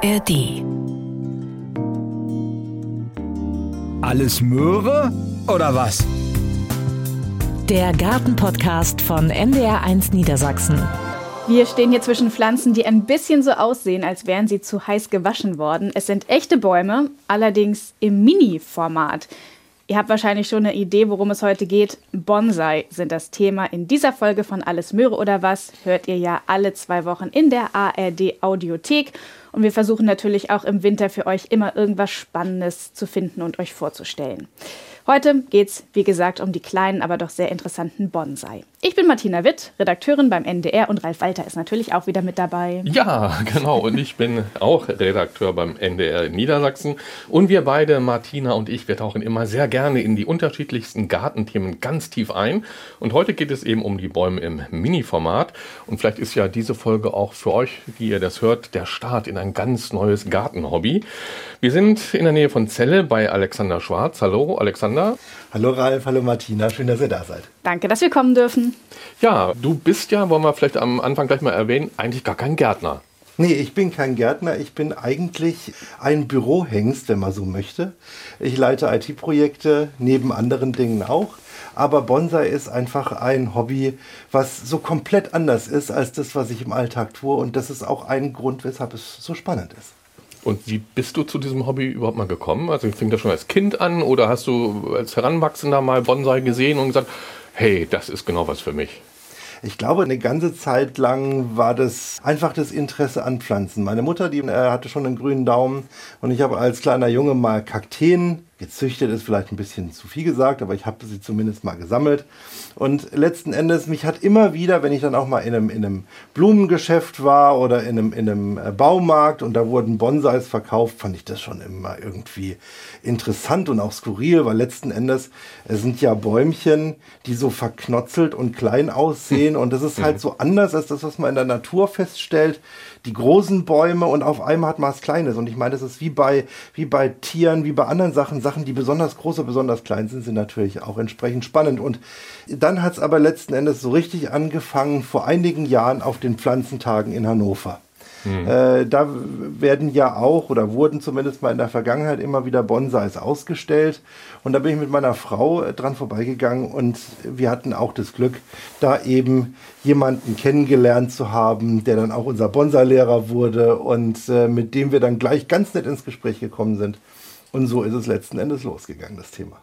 ARD. Alles Möhre oder was? Der Gartenpodcast von NDR1 Niedersachsen. Wir stehen hier zwischen Pflanzen, die ein bisschen so aussehen, als wären sie zu heiß gewaschen worden. Es sind echte Bäume, allerdings im Mini-Format. Ihr habt wahrscheinlich schon eine Idee, worum es heute geht. Bonsai sind das Thema. In dieser Folge von Alles Möhre oder was hört ihr ja alle zwei Wochen in der ARD Audiothek. Und wir versuchen natürlich auch im Winter für euch immer irgendwas Spannendes zu finden und euch vorzustellen. Heute geht es, wie gesagt, um die kleinen, aber doch sehr interessanten Bonsai. Ich bin Martina Witt, Redakteurin beim NDR und Ralf Walter ist natürlich auch wieder mit dabei. Ja, genau. Und ich bin auch Redakteur beim NDR in Niedersachsen. Und wir beide, Martina und ich, wir tauchen immer sehr gerne in die unterschiedlichsten Gartenthemen ganz tief ein. Und heute geht es eben um die Bäume im Mini-Format. Und vielleicht ist ja diese Folge auch für euch, wie ihr das hört, der Start in ein ganz neues Gartenhobby. Wir sind in der Nähe von Celle bei Alexander Schwarz. Hallo, Alexander. Hallo Ralf, hallo Martina, schön, dass ihr da seid. Danke, dass wir kommen dürfen. Ja, du bist ja, wollen wir vielleicht am Anfang gleich mal erwähnen, eigentlich gar kein Gärtner. Nee, ich bin kein Gärtner, ich bin eigentlich ein Bürohengst, wenn man so möchte. Ich leite IT-Projekte, neben anderen Dingen auch. Aber Bonsai ist einfach ein Hobby, was so komplett anders ist als das, was ich im Alltag tue. Und das ist auch ein Grund, weshalb es so spannend ist. Und wie bist du zu diesem Hobby überhaupt mal gekommen? Also fing das schon als Kind an oder hast du als Heranwachsender mal Bonsai gesehen und gesagt, hey, das ist genau was für mich? Ich glaube, eine ganze Zeit lang war das einfach das Interesse an Pflanzen. Meine Mutter, die äh, hatte schon einen grünen Daumen und ich habe als kleiner Junge mal Kakteen gezüchtet ist vielleicht ein bisschen zu viel gesagt, aber ich habe sie zumindest mal gesammelt. Und letzten Endes, mich hat immer wieder, wenn ich dann auch mal in einem, in einem Blumengeschäft war oder in einem, in einem äh, Baumarkt und da wurden Bonsais verkauft, fand ich das schon immer irgendwie interessant und auch skurril, weil letzten Endes es sind ja Bäumchen, die so verknotzelt und klein aussehen und das ist halt so anders als das, was man in der Natur feststellt die großen Bäume und auf einmal hat man was Kleines. Und ich meine, das ist wie bei, wie bei Tieren, wie bei anderen Sachen. Sachen, die besonders groß oder besonders klein sind, sind natürlich auch entsprechend spannend. Und dann hat es aber letzten Endes so richtig angefangen vor einigen Jahren auf den Pflanzentagen in Hannover. Mhm. Äh, da werden ja auch oder wurden zumindest mal in der Vergangenheit immer wieder Bonsais ausgestellt. Und da bin ich mit meiner Frau äh, dran vorbeigegangen und wir hatten auch das Glück, da eben jemanden kennengelernt zu haben, der dann auch unser Bonsai-Lehrer wurde und äh, mit dem wir dann gleich ganz nett ins Gespräch gekommen sind. Und so ist es letzten Endes losgegangen, das Thema.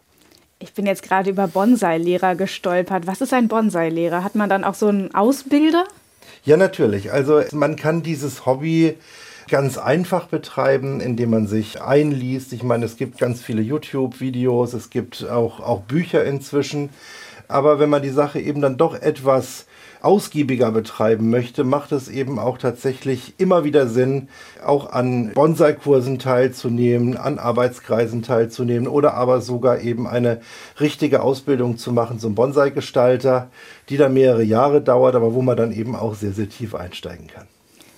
Ich bin jetzt gerade über Bonsai-Lehrer gestolpert. Was ist ein Bonsai-Lehrer? Hat man dann auch so einen Ausbilder? Ja, natürlich. Also man kann dieses Hobby ganz einfach betreiben, indem man sich einliest. Ich meine, es gibt ganz viele YouTube-Videos, es gibt auch, auch Bücher inzwischen. Aber wenn man die Sache eben dann doch etwas ausgiebiger betreiben möchte, macht es eben auch tatsächlich immer wieder Sinn, auch an Bonsai-Kursen teilzunehmen, an Arbeitskreisen teilzunehmen oder aber sogar eben eine richtige Ausbildung zu machen zum Bonsai-Gestalter, die dann mehrere Jahre dauert, aber wo man dann eben auch sehr, sehr tief einsteigen kann.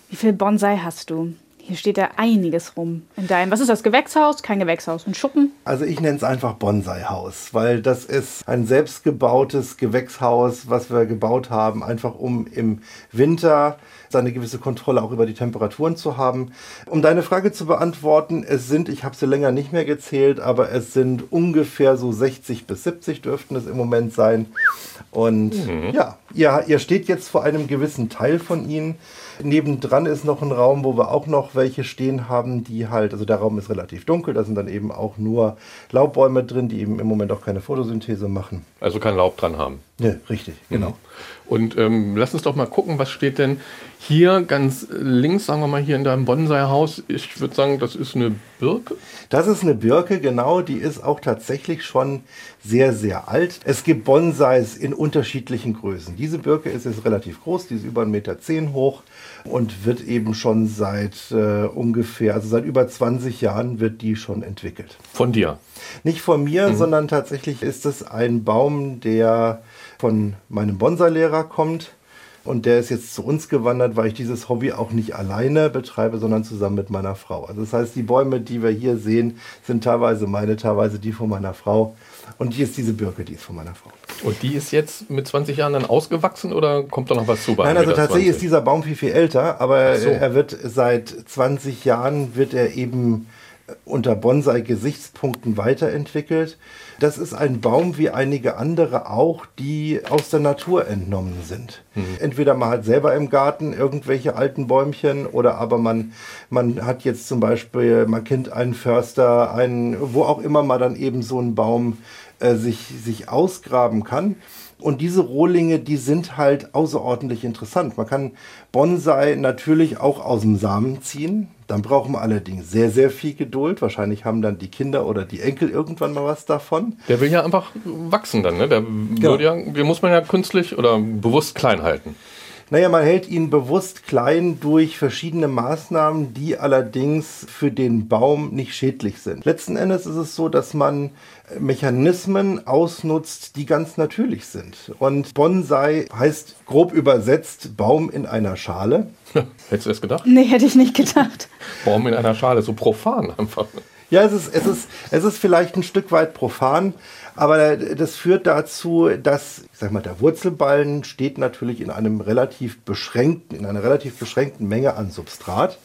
Wie viel Bonsai hast du? Hier steht ja einiges rum in deinem. Was ist das? Gewächshaus? Kein Gewächshaus. Ein Schuppen? Also ich nenne es einfach Bonsai-Haus, weil das ist ein selbstgebautes Gewächshaus, was wir gebaut haben, einfach um im Winter eine gewisse Kontrolle auch über die Temperaturen zu haben. Um deine Frage zu beantworten, es sind, ich habe sie länger nicht mehr gezählt, aber es sind ungefähr so 60 bis 70 dürften es im Moment sein. Und mhm. ja, ihr, ihr steht jetzt vor einem gewissen Teil von ihnen. Nebendran ist noch ein Raum, wo wir auch noch welche stehen haben, die halt, also der Raum ist relativ dunkel, da sind dann eben auch nur Laubbäume drin, die eben im Moment auch keine Photosynthese machen. Also kein Laub dran haben. Ja, richtig, genau. Mhm. Und ähm, lass uns doch mal gucken, was steht denn hier ganz links, sagen wir mal hier in deinem Bonsai-Haus. Ich würde sagen, das ist eine Birke. Das ist eine Birke, genau. Die ist auch tatsächlich schon sehr, sehr alt. Es gibt Bonsais in unterschiedlichen Größen. Diese Birke ist jetzt relativ groß, die ist über 1,10 Meter hoch und wird eben schon seit äh, ungefähr, also seit über 20 Jahren wird die schon entwickelt. Von dir? Nicht von mir, mhm. sondern tatsächlich ist es ein Baum, der von meinem Bonsai-Lehrer kommt. Und der ist jetzt zu uns gewandert, weil ich dieses Hobby auch nicht alleine betreibe, sondern zusammen mit meiner Frau. Also das heißt, die Bäume, die wir hier sehen, sind teilweise meine, teilweise die von meiner Frau. Und hier ist diese Birke, die ist von meiner Frau. Und die ist jetzt mit 20 Jahren dann ausgewachsen oder kommt da noch was zu? Bei Nein, also 1,20 tatsächlich ist dieser Baum viel, viel älter, aber so. er wird seit 20 Jahren, wird er eben unter Bonsai-Gesichtspunkten weiterentwickelt. Das ist ein Baum wie einige andere auch, die aus der Natur entnommen sind. Entweder man hat selber im Garten irgendwelche alten Bäumchen oder aber man, man hat jetzt zum Beispiel, man kennt einen Förster, einen, wo auch immer man dann eben so einen Baum äh, sich, sich ausgraben kann. Und diese Rohlinge, die sind halt außerordentlich interessant. Man kann Bonsai natürlich auch aus dem Samen ziehen. Dann braucht man allerdings sehr, sehr viel Geduld. Wahrscheinlich haben dann die Kinder oder die Enkel irgendwann mal was davon. Der will ja einfach wachsen dann, ne? Der, würde ja, den muss man ja künstlich oder bewusst klein halten. Naja, man hält ihn bewusst klein durch verschiedene Maßnahmen, die allerdings für den Baum nicht schädlich sind. Letzten Endes ist es so, dass man Mechanismen ausnutzt, die ganz natürlich sind. Und Bonsai heißt grob übersetzt Baum in einer Schale. Hättest du das gedacht? Nee, hätte ich nicht gedacht. Baum in einer Schale, so profan einfach. Ja, es ist, es ist, es ist vielleicht ein Stück weit profan, aber das führt dazu, dass, ich sag mal, der Wurzelballen steht natürlich in einem relativ beschränkten, in einer relativ beschränkten Menge an Substrat.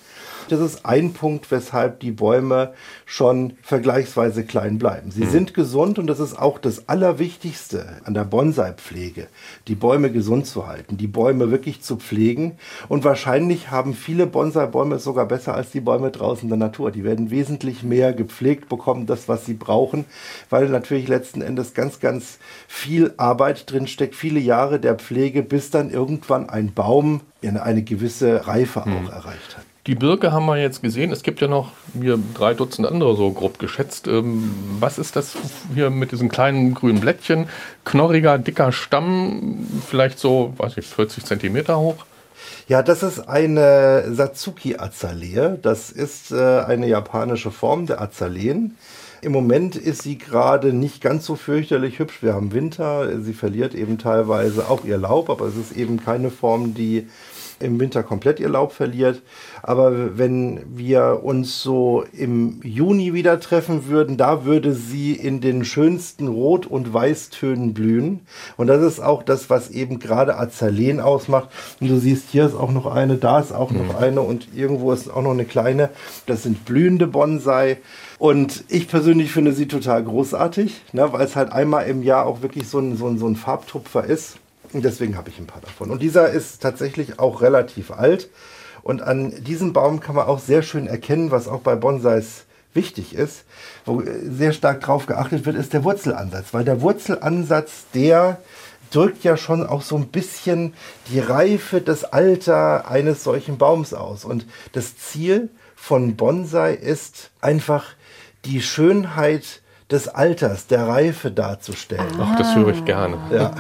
Das ist ein Punkt, weshalb die Bäume schon vergleichsweise klein bleiben. Sie sind gesund und das ist auch das Allerwichtigste an der Bonsai-Pflege, die Bäume gesund zu halten, die Bäume wirklich zu pflegen. Und wahrscheinlich haben viele Bonsai-Bäume es sogar besser als die Bäume draußen in der Natur. Die werden wesentlich mehr gepflegt, bekommen das, was sie brauchen, weil natürlich letzten Endes ganz, ganz viel Arbeit drin steckt, viele Jahre der Pflege, bis dann irgendwann ein Baum eine, eine gewisse Reife auch erreicht hat. Die Birke haben wir jetzt gesehen. Es gibt ja noch hier drei Dutzend andere, so grob geschätzt. Ähm, was ist das hier mit diesen kleinen grünen Blättchen? Knorriger, dicker Stamm, vielleicht so, weiß ich, 40 Zentimeter hoch. Ja, das ist eine Satsuki-Azalee. Das ist äh, eine japanische Form der Azaleen. Im Moment ist sie gerade nicht ganz so fürchterlich hübsch. Wir haben Winter. Sie verliert eben teilweise auch ihr Laub, aber es ist eben keine Form, die im Winter komplett ihr Laub verliert. Aber wenn wir uns so im Juni wieder treffen würden, da würde sie in den schönsten Rot- und Weißtönen blühen. Und das ist auch das, was eben gerade Azaleen ausmacht. Und du siehst, hier ist auch noch eine, da ist auch noch eine und irgendwo ist auch noch eine kleine. Das sind blühende Bonsai. Und ich persönlich finde sie total großartig, ne, weil es halt einmal im Jahr auch wirklich so ein, so ein, so ein Farbtupfer ist. Und deswegen habe ich ein paar davon. Und dieser ist tatsächlich auch relativ alt. Und an diesem Baum kann man auch sehr schön erkennen, was auch bei Bonsais wichtig ist, wo sehr stark drauf geachtet wird, ist der Wurzelansatz. Weil der Wurzelansatz, der drückt ja schon auch so ein bisschen die Reife, das Alter eines solchen Baums aus. Und das Ziel von Bonsai ist einfach die Schönheit des Alters, der Reife darzustellen. Ach, das höre ich gerne. Ja.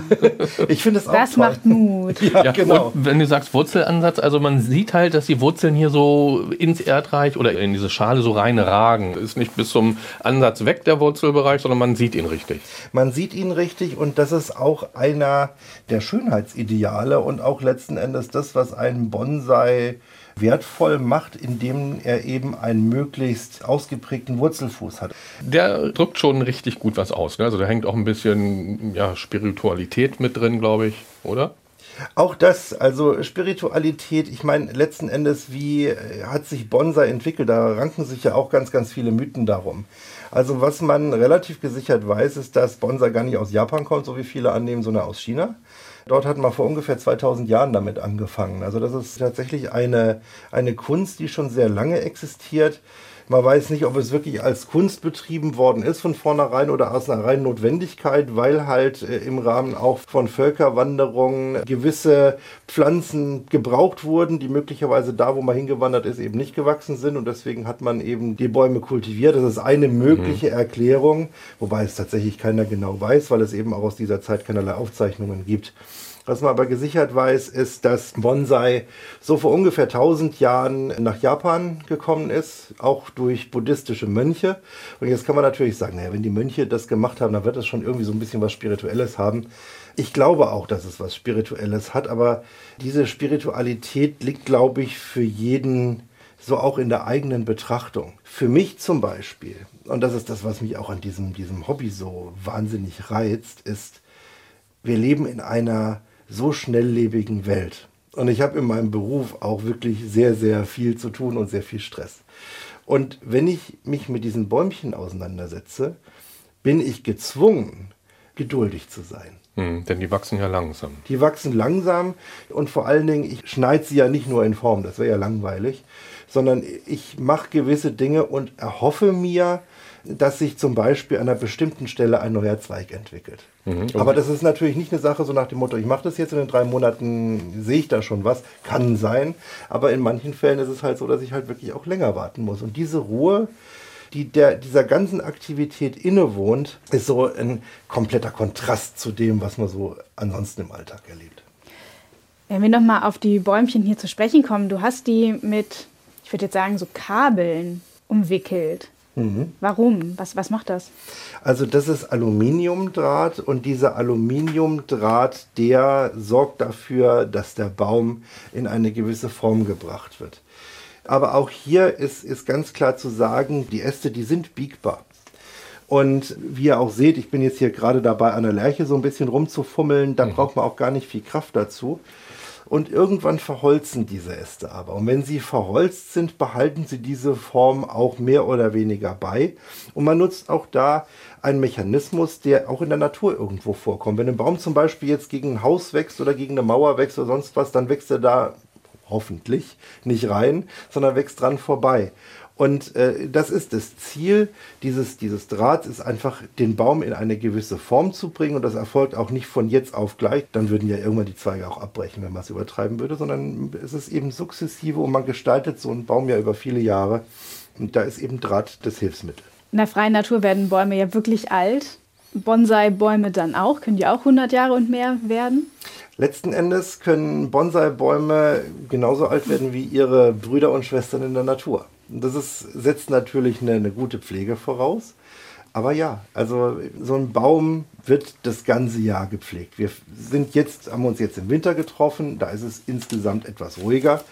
Ich finde es auch Das toll. macht Mut. Ja, Ja, genau. Und wenn du sagst Wurzelansatz, also man sieht halt, dass die Wurzeln hier so ins Erdreich oder in diese Schale so rein ragen. Ist nicht bis zum Ansatz weg der Wurzelbereich, sondern man sieht ihn richtig. Man sieht ihn richtig und das ist auch einer der Schönheitsideale und auch letzten Endes das, was einen Bonsai wertvoll macht, indem er eben einen möglichst ausgeprägten Wurzelfuß hat. Der drückt schon richtig gut was aus. Ne? Also da hängt auch ein bisschen ja, Spiritualität mit drin, glaube ich, oder? Auch das, also Spiritualität, ich meine, letzten Endes, wie äh, hat sich Bonsai entwickelt? Da ranken sich ja auch ganz, ganz viele Mythen darum. Also was man relativ gesichert weiß, ist, dass Bonsai gar nicht aus Japan kommt, so wie viele annehmen, sondern aus China. Dort hat man vor ungefähr 2000 Jahren damit angefangen. Also das ist tatsächlich eine, eine Kunst, die schon sehr lange existiert. Man weiß nicht, ob es wirklich als Kunst betrieben worden ist von vornherein oder aus einer reinen Notwendigkeit, weil halt äh, im Rahmen auch von Völkerwanderungen gewisse Pflanzen gebraucht wurden, die möglicherweise da, wo man hingewandert ist, eben nicht gewachsen sind und deswegen hat man eben die Bäume kultiviert. Das ist eine mögliche Erklärung, wobei es tatsächlich keiner genau weiß, weil es eben auch aus dieser Zeit keinerlei Aufzeichnungen gibt. Was man aber gesichert weiß, ist, dass Bonsai so vor ungefähr 1000 Jahren nach Japan gekommen ist, auch durch buddhistische Mönche. Und jetzt kann man natürlich sagen, naja, wenn die Mönche das gemacht haben, dann wird es schon irgendwie so ein bisschen was Spirituelles haben. Ich glaube auch, dass es was Spirituelles hat, aber diese Spiritualität liegt, glaube ich, für jeden so auch in der eigenen Betrachtung. Für mich zum Beispiel, und das ist das, was mich auch an diesem, diesem Hobby so wahnsinnig reizt, ist, wir leben in einer so schnelllebigen Welt. Und ich habe in meinem Beruf auch wirklich sehr, sehr viel zu tun und sehr viel Stress. Und wenn ich mich mit diesen Bäumchen auseinandersetze, bin ich gezwungen, geduldig zu sein. Hm, denn die wachsen ja langsam. Die wachsen langsam und vor allen Dingen, ich schneide sie ja nicht nur in Form, das wäre ja langweilig, sondern ich mache gewisse Dinge und erhoffe mir, dass sich zum Beispiel an einer bestimmten Stelle ein neuer Zweig entwickelt. Mhm. Aber das ist natürlich nicht eine Sache so nach dem Motto, ich mache das jetzt in den drei Monaten, sehe ich da schon was, kann sein. Aber in manchen Fällen ist es halt so, dass ich halt wirklich auch länger warten muss. Und diese Ruhe, die der, dieser ganzen Aktivität innewohnt, ist so ein kompletter Kontrast zu dem, was man so ansonsten im Alltag erlebt. Wenn wir nochmal auf die Bäumchen hier zu sprechen kommen, du hast die mit, ich würde jetzt sagen, so Kabeln umwickelt. Mhm. Warum? Was, was macht das? Also das ist Aluminiumdraht und dieser Aluminiumdraht, der sorgt dafür, dass der Baum in eine gewisse Form gebracht wird. Aber auch hier ist, ist ganz klar zu sagen, die Äste, die sind biegbar. Und wie ihr auch seht, ich bin jetzt hier gerade dabei, an der Lerche so ein bisschen rumzufummeln. Da mhm. braucht man auch gar nicht viel Kraft dazu. Und irgendwann verholzen diese Äste aber. Und wenn sie verholzt sind, behalten sie diese Form auch mehr oder weniger bei. Und man nutzt auch da einen Mechanismus, der auch in der Natur irgendwo vorkommt. Wenn ein Baum zum Beispiel jetzt gegen ein Haus wächst oder gegen eine Mauer wächst oder sonst was, dann wächst er da hoffentlich nicht rein, sondern wächst dran vorbei. Und äh, das ist das Ziel dieses, dieses Drahts, ist einfach den Baum in eine gewisse Form zu bringen. Und das erfolgt auch nicht von jetzt auf gleich. Dann würden ja irgendwann die Zweige auch abbrechen, wenn man es übertreiben würde, sondern es ist eben sukzessive und man gestaltet so einen Baum ja über viele Jahre. Und da ist eben Draht das Hilfsmittel. In der freien Natur werden Bäume ja wirklich alt. Bonsai-Bäume dann auch? Können die auch 100 Jahre und mehr werden? Letzten Endes können Bonsai-Bäume genauso alt werden wie ihre Brüder und Schwestern in der Natur. Das ist, setzt natürlich eine, eine gute Pflege voraus. Aber ja, also so ein Baum wird das ganze Jahr gepflegt. Wir sind jetzt, haben uns jetzt im Winter getroffen, da ist es insgesamt etwas ruhiger.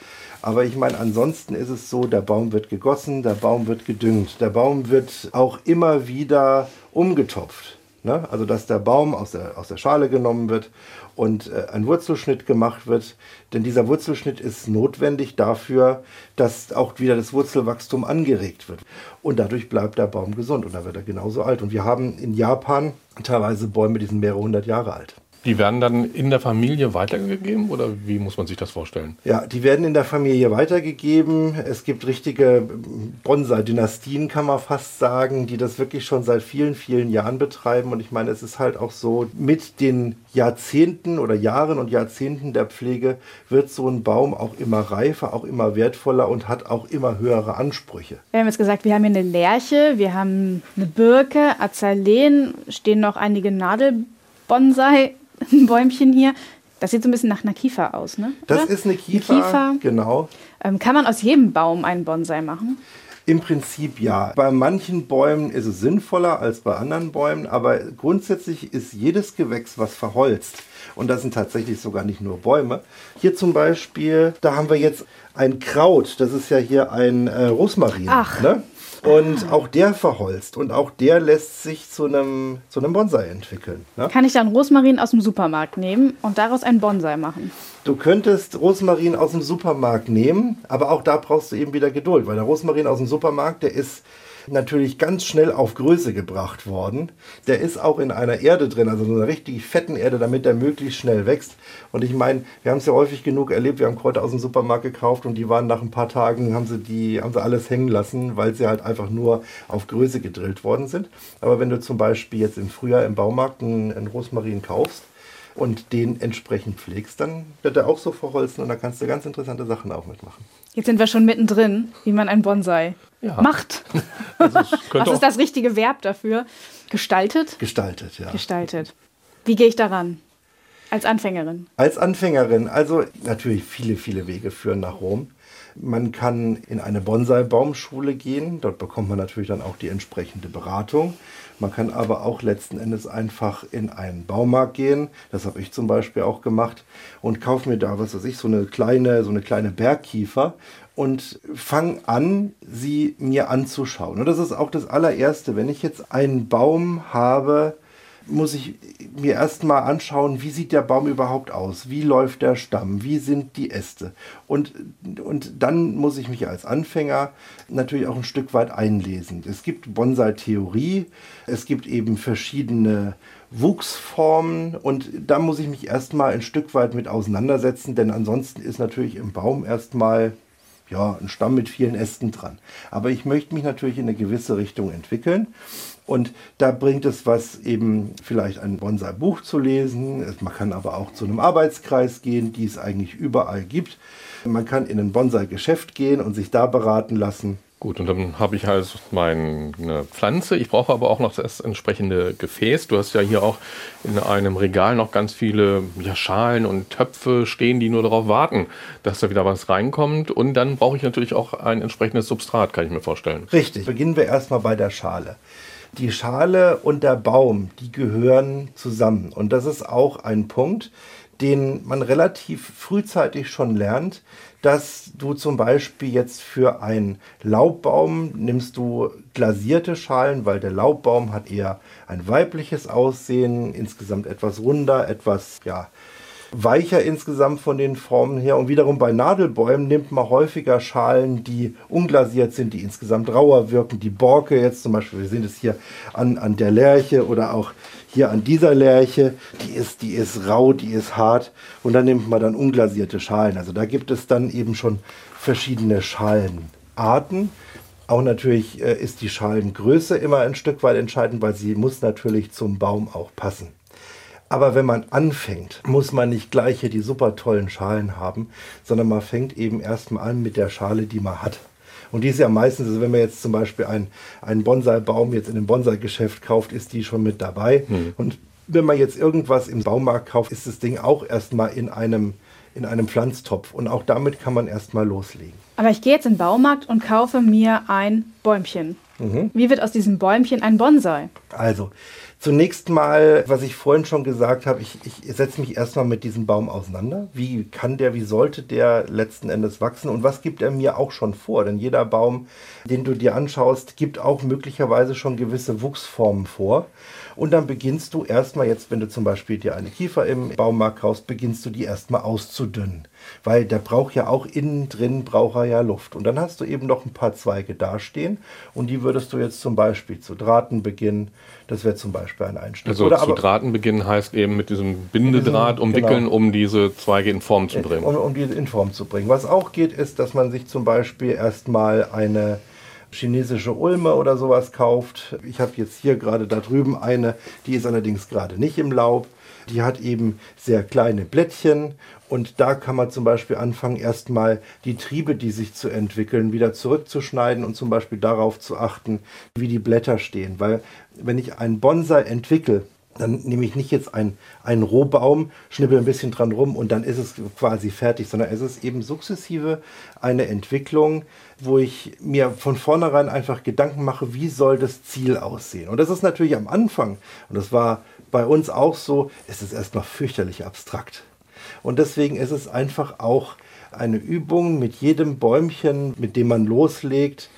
Aber ich meine, ansonsten ist es so, der Baum wird gegossen, der Baum wird gedüngt, der Baum wird auch immer wieder umgetopft. Ne? Also dass der Baum aus der, aus der Schale genommen wird und äh, ein Wurzelschnitt gemacht wird. Denn dieser Wurzelschnitt ist notwendig dafür, dass auch wieder das Wurzelwachstum angeregt wird. Und dadurch bleibt der Baum gesund und dann wird er genauso alt. Und wir haben in Japan teilweise Bäume, die sind mehrere hundert Jahre alt. Die werden dann in der Familie weitergegeben oder wie muss man sich das vorstellen? Ja, die werden in der Familie weitergegeben. Es gibt richtige Bonsai-Dynastien, kann man fast sagen, die das wirklich schon seit vielen, vielen Jahren betreiben. Und ich meine, es ist halt auch so, mit den Jahrzehnten oder Jahren und Jahrzehnten der Pflege wird so ein Baum auch immer reifer, auch immer wertvoller und hat auch immer höhere Ansprüche. Wir haben jetzt gesagt, wir haben hier eine Lerche, wir haben eine Birke, Azaleen, stehen noch einige Nadelbonsai ein Bäumchen hier. Das sieht so ein bisschen nach einer Kiefer aus, ne? Das ist eine Kiefer, eine Kiefer. genau. Ähm, kann man aus jedem Baum einen Bonsai machen? Im Prinzip ja. Bei manchen Bäumen ist es sinnvoller als bei anderen Bäumen, aber grundsätzlich ist jedes Gewächs, was verholzt, und das sind tatsächlich sogar nicht nur Bäume. Hier zum Beispiel, da haben wir jetzt ein Kraut, das ist ja hier ein äh, Rosmarin. Ach. Ne? Und auch der verholzt und auch der lässt sich zu einem, zu einem Bonsai entwickeln. Ne? Kann ich dann Rosmarin aus dem Supermarkt nehmen und daraus einen Bonsai machen? Du könntest Rosmarin aus dem Supermarkt nehmen, aber auch da brauchst du eben wieder Geduld, weil der Rosmarin aus dem Supermarkt, der ist natürlich ganz schnell auf Größe gebracht worden. Der ist auch in einer Erde drin, also so einer richtig fetten Erde, damit der möglichst schnell wächst. Und ich meine, wir haben es ja häufig genug erlebt, wir haben Kräuter aus dem Supermarkt gekauft und die waren nach ein paar Tagen, haben sie, die, haben sie alles hängen lassen, weil sie halt einfach nur auf Größe gedrillt worden sind. Aber wenn du zum Beispiel jetzt im Frühjahr im Baumarkt einen, einen Rosmarin kaufst, und den entsprechend pflegst, dann wird er auch so verholzen und da kannst du ganz interessante Sachen auch mitmachen. Jetzt sind wir schon mittendrin, wie man ein Bonsai ja. macht. Also Was ist das richtige Verb dafür? Gestaltet? Gestaltet, ja. Gestaltet. Wie gehe ich daran? Als Anfängerin. Als Anfängerin. Also natürlich viele, viele Wege führen nach Rom. Man kann in eine Bonsai-Baumschule gehen. Dort bekommt man natürlich dann auch die entsprechende Beratung. Man kann aber auch letzten Endes einfach in einen Baumarkt gehen. Das habe ich zum Beispiel auch gemacht und kaufe mir da, was weiß ich, so eine kleine, so eine kleine Bergkiefer und fange an, sie mir anzuschauen. Und das ist auch das allererste. Wenn ich jetzt einen Baum habe, muss ich mir erstmal anschauen, wie sieht der Baum überhaupt aus? Wie läuft der Stamm? Wie sind die Äste? Und, und dann muss ich mich als Anfänger natürlich auch ein Stück weit einlesen. Es gibt Bonsai-Theorie, es gibt eben verschiedene Wuchsformen und da muss ich mich erstmal ein Stück weit mit auseinandersetzen, denn ansonsten ist natürlich im Baum erstmal ja, ein Stamm mit vielen Ästen dran. Aber ich möchte mich natürlich in eine gewisse Richtung entwickeln. Und da bringt es was, eben vielleicht ein Bonsai-Buch zu lesen. Man kann aber auch zu einem Arbeitskreis gehen, die es eigentlich überall gibt. Man kann in ein Bonsai-Geschäft gehen und sich da beraten lassen. Gut, und dann habe ich halt meine Pflanze. Ich brauche aber auch noch das entsprechende Gefäß. Du hast ja hier auch in einem Regal noch ganz viele ja, Schalen und Töpfe stehen, die nur darauf warten, dass da wieder was reinkommt. Und dann brauche ich natürlich auch ein entsprechendes Substrat, kann ich mir vorstellen. Richtig. Beginnen wir erstmal bei der Schale. Die Schale und der Baum, die gehören zusammen. Und das ist auch ein Punkt, den man relativ frühzeitig schon lernt, dass du zum Beispiel jetzt für einen Laubbaum nimmst du glasierte Schalen, weil der Laubbaum hat eher ein weibliches Aussehen, insgesamt etwas runder, etwas ja, weicher insgesamt von den Formen her. Und wiederum bei Nadelbäumen nimmt man häufiger Schalen, die unglasiert sind, die insgesamt rauer wirken. Die Borke jetzt zum Beispiel, wir sehen es hier an, an der Lerche oder auch hier an dieser Lerche, die ist, die ist rau, die ist hart. Und dann nimmt man dann unglasierte Schalen. Also da gibt es dann eben schon verschiedene Schalenarten. Auch natürlich äh, ist die Schalengröße immer ein Stück weit entscheidend, weil sie muss natürlich zum Baum auch passen. Aber wenn man anfängt, muss man nicht gleich hier die super tollen Schalen haben, sondern man fängt eben erstmal an mit der Schale, die man hat. Und die ist ja meistens, also wenn man jetzt zum Beispiel einen, einen Bonsai-Baum jetzt in einem Bonsai-Geschäft kauft, ist die schon mit dabei. Mhm. Und wenn man jetzt irgendwas im Baumarkt kauft, ist das Ding auch erstmal in einem, in einem Pflanztopf. Und auch damit kann man erstmal loslegen. Aber ich gehe jetzt in den Baumarkt und kaufe mir ein Bäumchen. Mhm. Wie wird aus diesem Bäumchen ein Bonsai? Also, Zunächst mal, was ich vorhin schon gesagt habe, ich, ich setze mich erstmal mit diesem Baum auseinander. Wie kann der, wie sollte der letzten Endes wachsen und was gibt er mir auch schon vor? Denn jeder Baum, den du dir anschaust, gibt auch möglicherweise schon gewisse Wuchsformen vor. Und dann beginnst du erstmal jetzt, wenn du zum Beispiel dir eine Kiefer im Baumarkt kaufst, beginnst du die erstmal auszudünnen. Weil der braucht ja auch innen drin, braucht er ja Luft. Und dann hast du eben noch ein paar Zweige dastehen und die würdest du jetzt zum Beispiel zu Drahten beginnen. Das wäre zum Beispiel ein Einstieg. Also Oder zu Drahten beginnen heißt eben mit diesem Bindedraht diesem, umwickeln, genau. um diese Zweige in Form zu bringen. Um, um die in Form zu bringen. Was auch geht, ist, dass man sich zum Beispiel erstmal eine chinesische Ulme oder sowas kauft. Ich habe jetzt hier gerade da drüben eine, die ist allerdings gerade nicht im Laub. Die hat eben sehr kleine Blättchen und da kann man zum Beispiel anfangen, erstmal die Triebe, die sich zu entwickeln, wieder zurückzuschneiden und zum Beispiel darauf zu achten, wie die Blätter stehen. Weil wenn ich einen Bonsai entwickle, dann nehme ich nicht jetzt einen, einen Rohbaum, schnippel ein bisschen dran rum und dann ist es quasi fertig, sondern es ist eben sukzessive eine Entwicklung, wo ich mir von vornherein einfach Gedanken mache, wie soll das Ziel aussehen. Und das ist natürlich am Anfang, und das war bei uns auch so, es ist erstmal fürchterlich abstrakt. Und deswegen ist es einfach auch eine Übung mit jedem Bäumchen, mit dem man loslegt,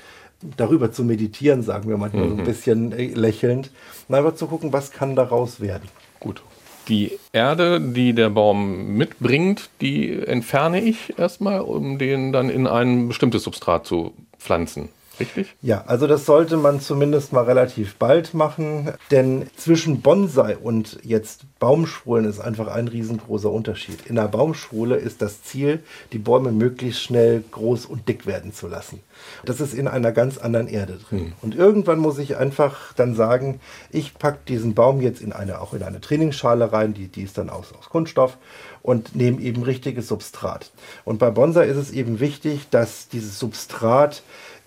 darüber zu meditieren, sagen wir manchmal mhm. so ein mhm. bisschen äh, lächelnd, und einfach zu gucken, was kann daraus werden. Gut. Die Erde, die der Baum mitbringt, die entferne ich erstmal, um den dann in ein bestimmtes Substrat zu pflanzen. Richtig? Ja, also das sollte man zumindest mal relativ bald machen, denn zwischen Bonsai und jetzt Baumschwulen ist einfach ein riesengroßer Unterschied. In der Baumschwule ist das Ziel, die Bäume möglichst schnell groß und dick werden zu lassen. Das ist in einer ganz anderen Erde drin. Mhm. Und irgendwann muss ich einfach dann sagen, ich packe diesen Baum jetzt in eine, auch in eine Trainingsschale rein, die, die ist dann aus, aus Kunststoff und nehme eben richtiges Substrat. Und bei Bonsai ist es eben wichtig, dass dieses Substrat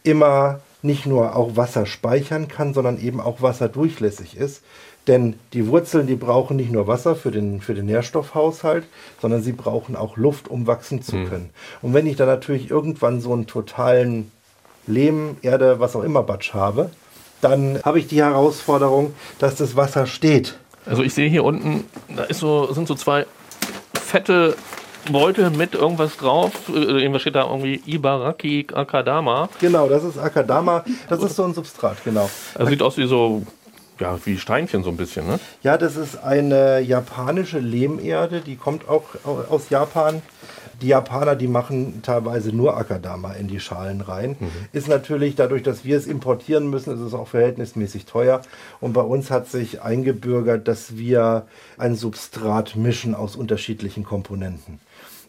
immer nicht nur auch Wasser speichern kann, sondern eben auch wasserdurchlässig ist. Denn die Wurzeln, die brauchen nicht nur Wasser für den, für den Nährstoffhaushalt, sondern sie brauchen auch Luft, um wachsen zu können. Und wenn ich dann natürlich irgendwann so einen totalen Lehm, Erde, was auch immer Batsch habe, dann habe ich die Herausforderung, dass das Wasser steht. Also ich sehe hier unten, da ist so, sind so zwei fette Beutel mit irgendwas drauf. Äh, Irgendwas steht da irgendwie Ibaraki Akadama. Genau, das ist Akadama, das ist so ein Substrat, genau. Also sieht aus wie so, ja, wie Steinchen so ein bisschen, ne? Ja, das ist eine japanische Lehmerde, die kommt auch au- aus Japan. Die Japaner, die machen teilweise nur Akadama in die Schalen rein. Ist natürlich dadurch, dass wir es importieren müssen, ist es auch verhältnismäßig teuer. Und bei uns hat sich eingebürgert, dass wir ein Substrat mischen aus unterschiedlichen Komponenten.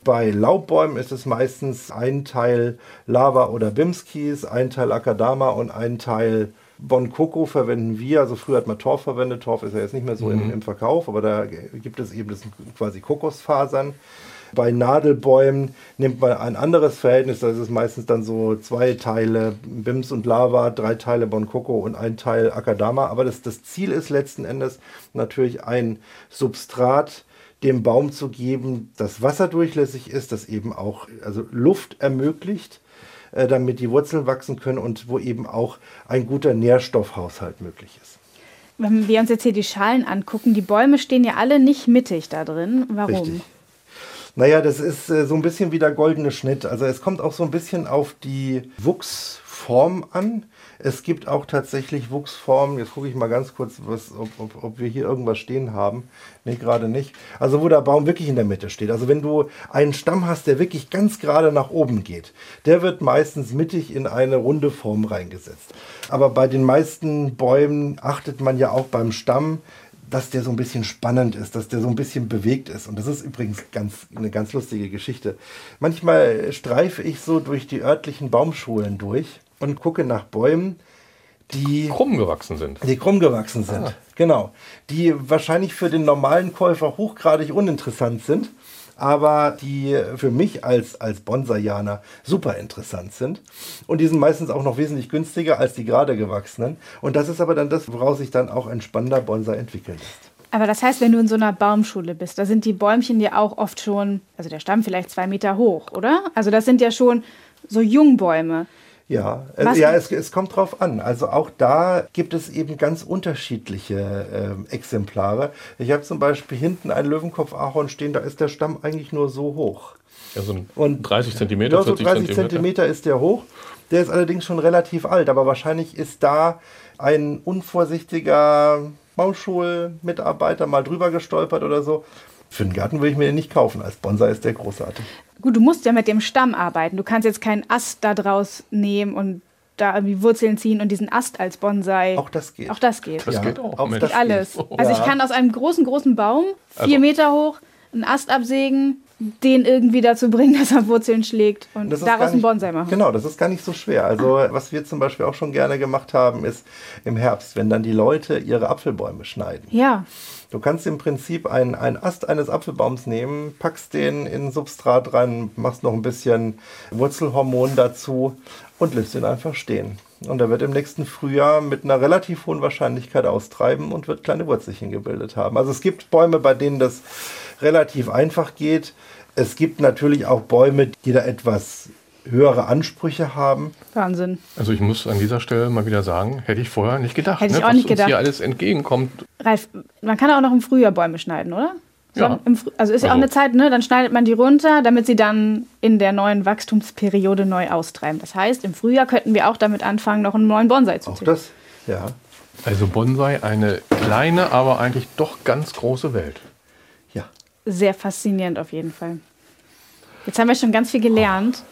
Bei Laubbäumen ist es meistens ein Teil Lava oder Bimskis, ein Teil Akadama und ein Teil Bon Coco verwenden wir. Also früher hat man Torf verwendet. Torf ist ja jetzt nicht mehr so im, im Verkauf, aber da gibt es eben das quasi Kokosfasern. Bei Nadelbäumen nimmt man ein anderes Verhältnis. Das ist meistens dann so zwei Teile Bims und Lava, drei Teile Bon Coco und ein Teil Akadama. Aber das, das Ziel ist letzten Endes natürlich ein Substrat, dem Baum zu geben, das wasserdurchlässig ist, das eben auch also Luft ermöglicht, äh, damit die Wurzeln wachsen können und wo eben auch ein guter Nährstoffhaushalt möglich ist. Wenn wir uns jetzt hier die Schalen angucken, die Bäume stehen ja alle nicht mittig da drin. Warum? Richtig. Naja, das ist äh, so ein bisschen wie der goldene Schnitt. Also es kommt auch so ein bisschen auf die Wuchsform an. Es gibt auch tatsächlich Wuchsformen. Jetzt gucke ich mal ganz kurz, was, ob, ob, ob wir hier irgendwas stehen haben. Nee, gerade nicht. Also wo der Baum wirklich in der Mitte steht. Also wenn du einen Stamm hast, der wirklich ganz gerade nach oben geht, der wird meistens mittig in eine runde Form reingesetzt. Aber bei den meisten Bäumen achtet man ja auch beim Stamm, dass der so ein bisschen spannend ist, dass der so ein bisschen bewegt ist. Und das ist übrigens ganz, eine ganz lustige Geschichte. Manchmal streife ich so durch die örtlichen Baumschulen durch und gucke nach Bäumen, die, Krumm gewachsen sind. die krumm gewachsen sind. Genau. Die wahrscheinlich für den normalen Käufer hochgradig uninteressant sind, aber die für mich als, als Bonsaianer super interessant sind. Und die sind meistens auch noch wesentlich günstiger als die gerade gewachsenen. Und das ist aber dann das, woraus sich dann auch ein spannender Bonsai entwickeln lässt. Aber das heißt, wenn du in so einer Baumschule bist, da sind die Bäumchen ja auch oft schon, also der Stamm vielleicht zwei Meter hoch, oder? Also das sind ja schon so Jungbäume. Ja, äh, Was- ja es, es kommt drauf an. Also auch da gibt es eben ganz unterschiedliche ähm, Exemplare. Ich habe zum Beispiel hinten einen Löwenkopf-Ahorn stehen, da ist der Stamm eigentlich nur so hoch. Also Und 30 Zentimeter, Ja, so 40 30 Zentimeter. Zentimeter ist der hoch. Der ist allerdings schon relativ alt, aber wahrscheinlich ist da ein unvorsichtiger Baumschulmitarbeiter mal drüber gestolpert oder so. Für den Garten würde ich mir den nicht kaufen. Als Bonsai ist der großartig. Gut, du musst ja mit dem Stamm arbeiten. Du kannst jetzt keinen Ast da draus nehmen und da irgendwie Wurzeln ziehen und diesen Ast als Bonsai. Auch das geht. Auch das geht. Das Ja, geht auch. auch das Geht alles. geht. Also ich kann aus einem großen, großen Baum, vier Also- Meter hoch, einen Ast absägen, den irgendwie dazu bringen, dass er Wurzeln schlägt und daraus gar einen nicht- Bonsai machen. Genau, das ist gar nicht so schwer. Also was wir zum Beispiel auch schon gerne gemacht haben, ist im Herbst, wenn dann die Leute ihre Apfelbäume schneiden. Ja, Du kannst im Prinzip einen, einen Ast eines Apfelbaums nehmen, packst den in Substrat rein, machst noch ein bisschen Wurzelhormon dazu und lässt ihn einfach stehen. Und er wird im nächsten Frühjahr mit einer relativ hohen Wahrscheinlichkeit austreiben und wird kleine Wurzelchen gebildet haben. Also es gibt Bäume, bei denen das relativ einfach geht. Es gibt natürlich auch Bäume, die da etwas höhere Ansprüche haben. Wahnsinn. Also ich muss an dieser Stelle mal wieder sagen, hätte ich vorher nicht gedacht. Hätte ich ne, auch was nicht uns gedacht. hier alles entgegenkommt. Ralf, man kann auch noch im Frühjahr Bäume schneiden, oder? Ja. Im Früh- also ist ja auch Also- eine Zeit, ne? Dann schneidet man die runter, damit sie dann in der neuen Wachstumsperiode neu austreiben. Das heißt, im Frühjahr könnten wir auch damit anfangen, noch einen neuen Bonsai zu Auch ziehen. das, ja. Also Bonsai, eine kleine, aber eigentlich doch ganz große Welt. Ja. Sehr faszinierend auf jeden Fall. Jetzt haben wir schon ganz viel gelernt.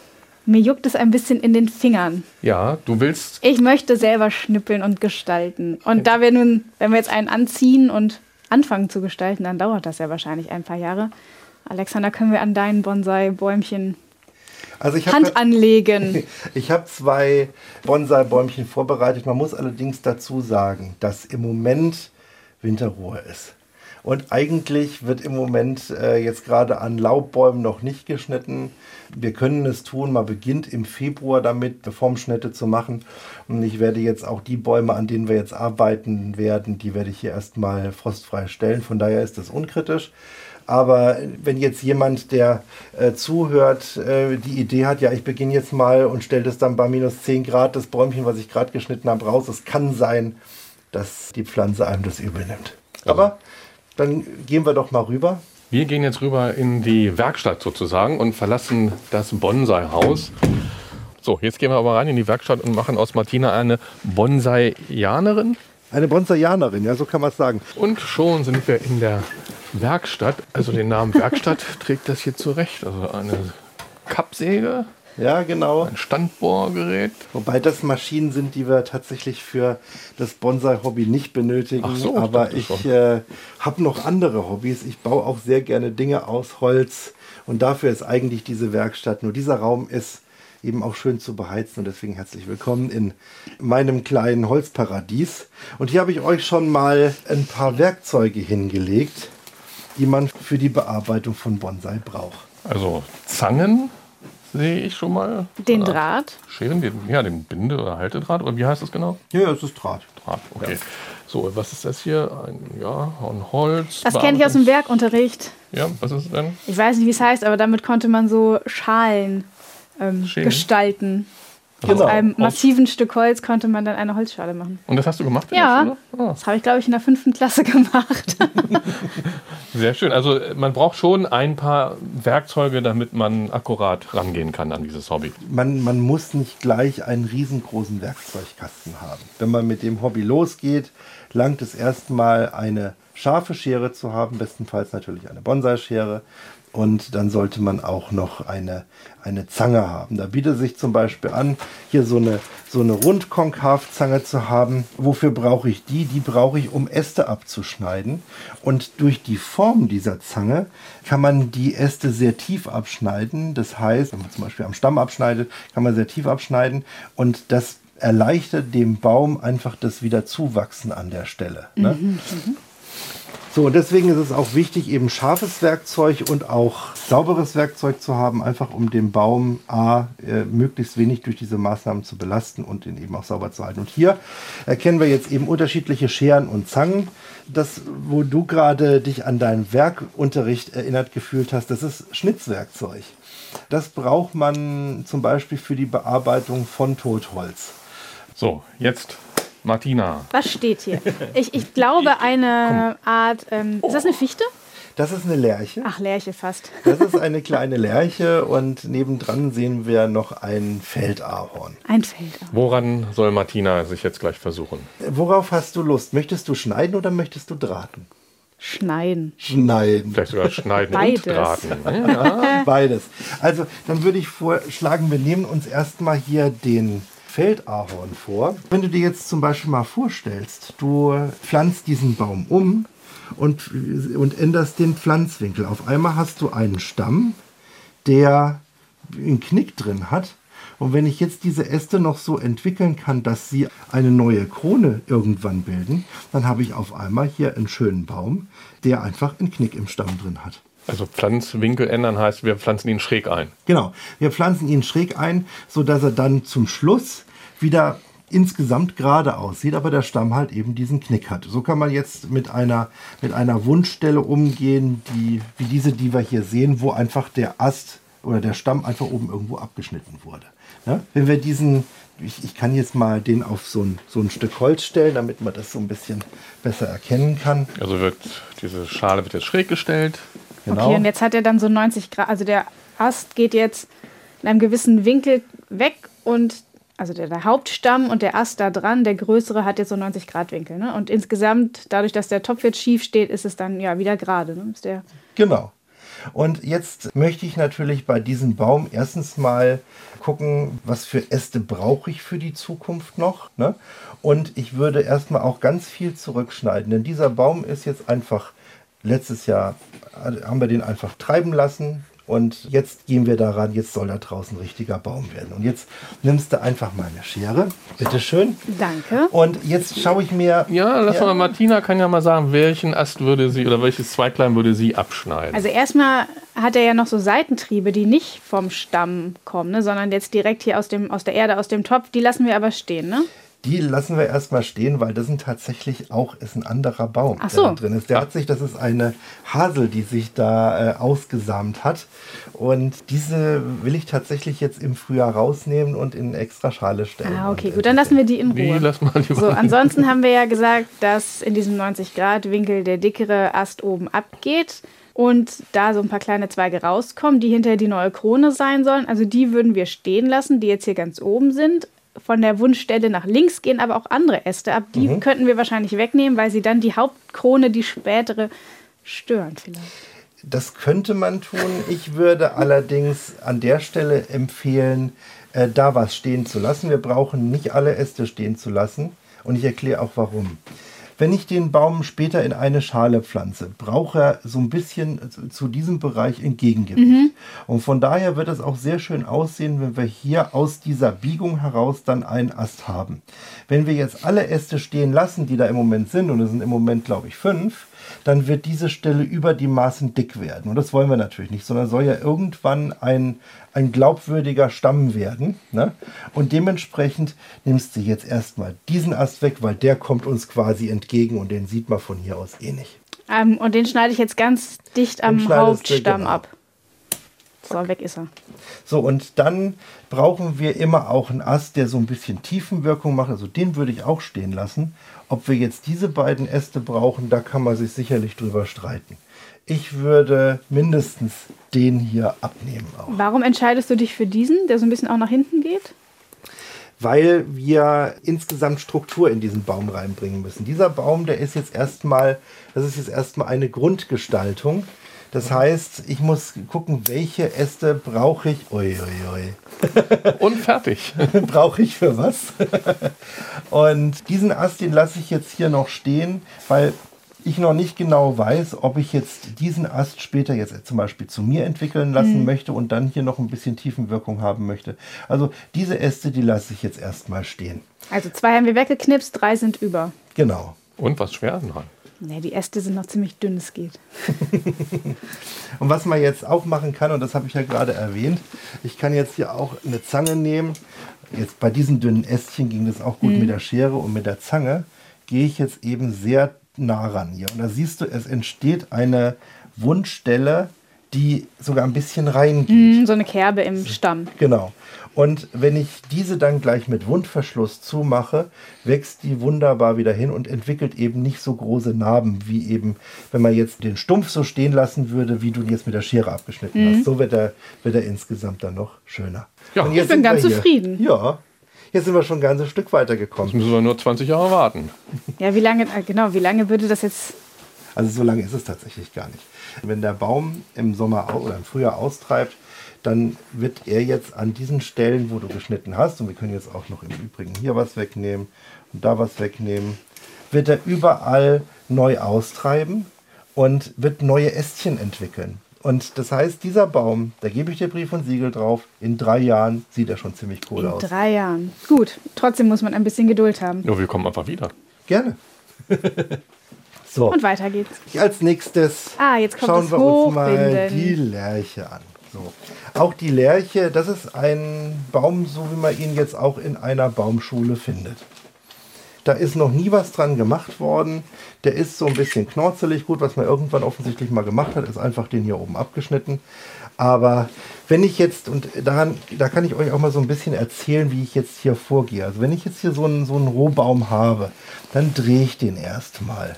Mir juckt es ein bisschen in den Fingern. Ja, du willst Ich möchte selber schnippeln und gestalten. Und da wir nun, wenn wir jetzt einen anziehen und anfangen zu gestalten, dann dauert das ja wahrscheinlich ein paar Jahre. Alexander, können wir an deinen Bonsai-Bäumchen Also ich habe Hand anlegen? Ich habe zwei Bonsai-Bäumchen vorbereitet. Man muss allerdings dazu sagen, dass im Moment Winterruhe ist. Und eigentlich wird im Moment äh, jetzt gerade an Laubbäumen noch nicht geschnitten. Wir können es tun, man beginnt im Februar damit, Formschnitte zu machen. Und ich werde jetzt auch die Bäume, an denen wir jetzt arbeiten werden, die werde ich hier erstmal frostfrei stellen. Von daher ist das unkritisch. Aber wenn jetzt jemand, der äh, zuhört, äh, die Idee hat, ja, ich beginne jetzt mal und stelle das dann bei minus 10 Grad, das Bäumchen, was ich gerade geschnitten habe, raus, es kann sein, dass die Pflanze einem das übel nimmt. Aber dann gehen wir doch mal rüber. Wir gehen jetzt rüber in die Werkstatt sozusagen und verlassen das Bonsai-Haus. So, jetzt gehen wir aber rein in die Werkstatt und machen aus Martina eine Bonsaianerin. Eine Bonsaianerin, ja, so kann man es sagen. Und schon sind wir in der Werkstatt. Also den Namen Werkstatt trägt das hier zurecht. Also eine Kappsäge, Ja, genau. ein Standbohrgerät. Wobei das Maschinen sind, die wir tatsächlich für das Bonsai-Hobby nicht benötigen. Ach so, aber ich ich äh, habe noch andere Hobbys. Ich baue auch sehr gerne Dinge aus Holz. Und dafür ist eigentlich diese Werkstatt. Nur dieser Raum ist eben auch schön zu beheizen. Und deswegen herzlich willkommen in meinem kleinen Holzparadies. Und hier habe ich euch schon mal ein paar Werkzeuge hingelegt, die man für die Bearbeitung von Bonsai braucht. Also Zangen sehe ich schon mal. Den Äh, Draht. Scheren, den, ja, den Binde- oder Haltedraht. Oder wie heißt das genau? Ja, ja, es ist Draht. Draht, okay. So, was ist das hier? Ein, ja, ein Holz. Das kenne ich aus dem Werkunterricht. Ja, was ist es denn? Ich weiß nicht, wie es heißt, aber damit konnte man so Schalen ähm, gestalten. Genau. Aus einem massiven Stück Holz konnte man dann eine Holzschale machen. Und das hast du gemacht? in Ja. der Schule? Ah, Das habe ich, glaube ich, in der fünften Klasse gemacht. sehr schön. Also äh, man braucht schon ein paar Werkzeuge, damit man akkurat rangehen kann an dieses Hobby. man, man muss nicht gleich einen riesengroßen Werkzeugkasten haben. Wenn man mit dem Hobby losgeht, langt es erstmal eine scharfe Schere zu haben, bestenfalls natürlich eine Bonsai-Schere. Und dann sollte man auch noch eine, eine Zange haben. Da bietet sich zum Beispiel an, hier so eine, so eine Rundkonkavzange zu haben. Wofür brauche ich die? Die brauche ich, um Äste abzuschneiden. Und durch die Form dieser Zange kann man die Äste sehr tief abschneiden. Das heißt, wenn man zum Beispiel am Stamm abschneidet, kann man sehr tief abschneiden. Und das erleichtert dem Baum einfach das Wiederzuwachsen an der Stelle. Ne? So, und deswegen ist es auch wichtig, eben scharfes Werkzeug und auch sauberes Werkzeug zu haben, einfach um den Baum A, äh, möglichst wenig durch diese Maßnahmen zu belasten und ihn eben auch sauber zu halten. Und hier erkennen wir jetzt eben unterschiedliche Scheren und Zangen. Das, wo du gerade dich an deinen Werkunterricht erinnert gefühlt hast, das ist Schnitzwerkzeug. Das braucht man zum Beispiel für die Bearbeitung von Totholz. So, jetzt Martina. Was steht hier? Ich, ich glaube, eine Art. Ähm, ist das eine Fichte? Das ist eine Lerche. Ach, Lerche fast. Das ist eine kleine Lerche und nebendran sehen wir noch ein Feldahorn. Ein Feld. Woran soll Martina sich jetzt gleich versuchen? Worauf hast du Lust? Möchtest du schneiden oder möchtest du drahten? Schneiden. Schneiden. Vielleicht sogar schneiden Beides. und drahten. ne? Ja. Beides. Also, dann würde ich vorschlagen, wir nehmen uns erstmal hier den Feldahorn vor. Wenn du dir jetzt zum Beispiel mal vorstellst, du pflanzt diesen Baum um und, und änderst den Pflanzwinkel. Auf einmal hast du einen Stamm, der einen Knick drin hat. Und wenn ich jetzt diese Äste noch so entwickeln kann, dass sie eine neue Krone irgendwann bilden, dann habe ich auf einmal hier einen schönen Baum, der einfach einen Knick im Stamm drin hat. Also Pflanzwinkel ändern heißt, wir pflanzen ihn schräg ein. Genau, wir pflanzen ihn schräg ein, sodass er dann zum Schluss wieder insgesamt gerade aussieht, aber der Stamm halt eben diesen Knick hat. So kann man jetzt mit einer, mit einer Wundstelle umgehen, die, wie diese, die wir hier sehen, wo einfach der Ast oder der Stamm einfach oben irgendwo abgeschnitten wurde. Ja? Wenn wir diesen, ich, ich kann jetzt mal den auf so ein, so ein Stück Holz stellen, damit man das so ein bisschen besser erkennen kann. Also wird diese Schale wird jetzt schräg gestellt. Genau. Okay, und jetzt hat er dann so 90 Grad. Also der Ast geht jetzt in einem gewissen Winkel weg und also der, der Hauptstamm und der Ast da dran, der größere, hat jetzt so 90 Grad Winkel. Ne? Und insgesamt, dadurch, dass der Topf jetzt schief steht, ist es dann ja wieder gerade. Ne? Ist der Genau. Und jetzt möchte ich natürlich bei diesem Baum erstens mal gucken, was für Äste brauche ich für die Zukunft noch. Ne? Und ich würde erstmal auch ganz viel zurückschneiden, denn dieser Baum ist jetzt einfach, letztes Jahr haben wir den einfach treiben lassen, Und jetzt gehen wir daran, jetzt soll da draußen ein richtiger Baum werden. Und jetzt nimmst du einfach mal eine Schere. Bitteschön. Danke. Und jetzt schaue ich mir. Ja, lass mal, Martina kann ja mal sagen, welchen Ast würde sie oder welches Zweiglein würde sie abschneiden. Also erstmal hat er ja noch so Seitentriebe, die nicht vom Stamm kommen, ne, sondern jetzt direkt hier aus, dem, aus der Erde, aus dem Topf. Die lassen wir aber stehen, ne? Die lassen wir erstmal stehen, weil das sind tatsächlich auch ist ein anderer Baum, so. der da drin ist. Der hat sich, das ist eine Hasel, die sich da äh, ausgesamt hat. Und diese will ich tatsächlich jetzt im Frühjahr rausnehmen und in eine extra Schale stellen. Ah, okay, gut, dann lassen wir die in Die Ruhe. lass mal lieber. So, ansonsten haben wir ja gesagt, dass in diesem 90-Grad-Winkel der dickere Ast oben abgeht und da so ein paar kleine Zweige rauskommen, die hinterher die neue Krone sein sollen. Also die würden wir stehen lassen, die jetzt hier ganz oben sind. Von der Wundstelle nach links gehen aber auch andere Äste ab. Die könnten wir wahrscheinlich wegnehmen, weil sie dann die Hauptkrone, die spätere, stören vielleicht. Das könnte man tun. Ich würde allerdings an der Stelle empfehlen, äh, da was stehen zu lassen. Wir brauchen nicht alle Äste stehen zu lassen. Und ich erkläre auch warum. Wenn ich den Baum später in eine Schale pflanze, braucht er so ein bisschen zu- diesem Bereich Entgegengewicht. Und von daher wird es auch sehr schön aussehen, wenn wir hier aus dieser Biegung heraus dann einen Ast haben. Wenn wir jetzt alle Äste stehen lassen, die da im Moment sind, und es sind im Moment, glaube ich, fünf, dann wird diese Stelle über die Maßen dick werden. Und das wollen wir natürlich nicht, sondern soll ja irgendwann ein, ein glaubwürdiger Stamm werden. Ne? Und dementsprechend nimmst du jetzt erstmal diesen Ast weg, weil der kommt uns quasi entgegen und den sieht man von hier aus eh nicht. Ähm, und den schneide ich jetzt ganz dicht am Hauptstamm genau. ab. So, weg ist er. So, und dann brauchen wir immer auch einen Ast, der so ein bisschen Tiefenwirkung macht. Also den würde ich auch stehen lassen. Ob wir jetzt diese beiden Äste brauchen, da kann man sich sicherlich drüber streiten. Ich würde mindestens den hier abnehmen auch. Warum entscheidest du dich für diesen, der so ein bisschen auch nach hinten geht? weil wir insgesamt Struktur in diesen Baum reinbringen müssen. Dieser Baum, der ist jetzt erstmal, das ist jetzt erstmal eine Grundgestaltung. Das heißt, ich muss gucken, welche Äste brauche ich. Ui, ui, ui. Und fertig. brauche ich für was? Und diesen Ast, den lasse ich jetzt hier noch stehen, weil ich noch nicht genau weiß, ob ich jetzt diesen Ast später jetzt zum Beispiel zu mir entwickeln lassen möchte und dann hier noch ein bisschen Tiefenwirkung haben möchte. Also diese Äste, die lasse ich jetzt erstmal stehen. Also zwei haben wir weggeknipst, drei sind über. Genau. Und was schwer? Nein. Ne, die Äste sind noch ziemlich dünn, es geht. Und was man jetzt auch machen kann, und das habe ich ja gerade erwähnt, ich kann jetzt hier auch eine Zange nehmen. Jetzt bei diesen dünnen Ästchen ging das auch gut mit der Schere und mit der Zange gehe ich jetzt eben sehr nah ran hier. Und da siehst du, es entsteht eine Wundstelle, die sogar ein bisschen reingeht. Hm, so eine Kerbe im Stamm. Genau. Und wenn ich diese dann gleich mit Wundverschluss zumache, wächst die wunderbar wieder hin und entwickelt eben nicht so große Narben, wie eben, wenn man jetzt den Stumpf so stehen lassen würde, wie du ihn jetzt mit der Schere abgeschnitten hast. So wird er, wird er insgesamt dann noch schöner. Ja, Und ich bin ganz zufrieden. Ja. Jetzt sind wir schon ein ganzes Stück Jetzt weitergekommen. müssen wir nur 20 Jahre warten. Ja, wie lange, äh, genau, wie lange würde das jetzt. Also so lange ist es tatsächlich gar nicht. Wenn der Baum im Sommer oder im Frühjahr austreibt, dann wird er jetzt an diesen Stellen, wo du geschnitten hast, und wir können jetzt auch noch im Übrigen hier was wegnehmen und da was wegnehmen, wird er überall neu austreiben und wird neue Ästchen entwickeln. Und das heißt, dieser Baum, da gebe ich dir Brief und Siegel drauf, in drei Jahren sieht er schon ziemlich cool In aus. drei Jahren. Gut, trotzdem muss man ein bisschen Geduld haben. Nur wir kommen einfach wieder. Gerne. so. Und weiter geht's. Als nächstes Ah, jetzt kommt schauen wir uns mal die Lerche an. So. Auch die Lerche, das ist ein Baum, so wie man ihn jetzt auch in einer Baumschule findet. Da ist noch nie was dran gemacht worden. Der ist so ein bisschen knorzelig. Gut, was man irgendwann offensichtlich mal gemacht hat, ist einfach den hier oben abgeschnitten. Aber wenn ich jetzt, und daran, da kann ich euch auch mal so ein bisschen erzählen, wie ich jetzt hier vorgehe. Also wenn ich jetzt hier so einen, so einen Rohbaum habe, dann drehe ich den erstmal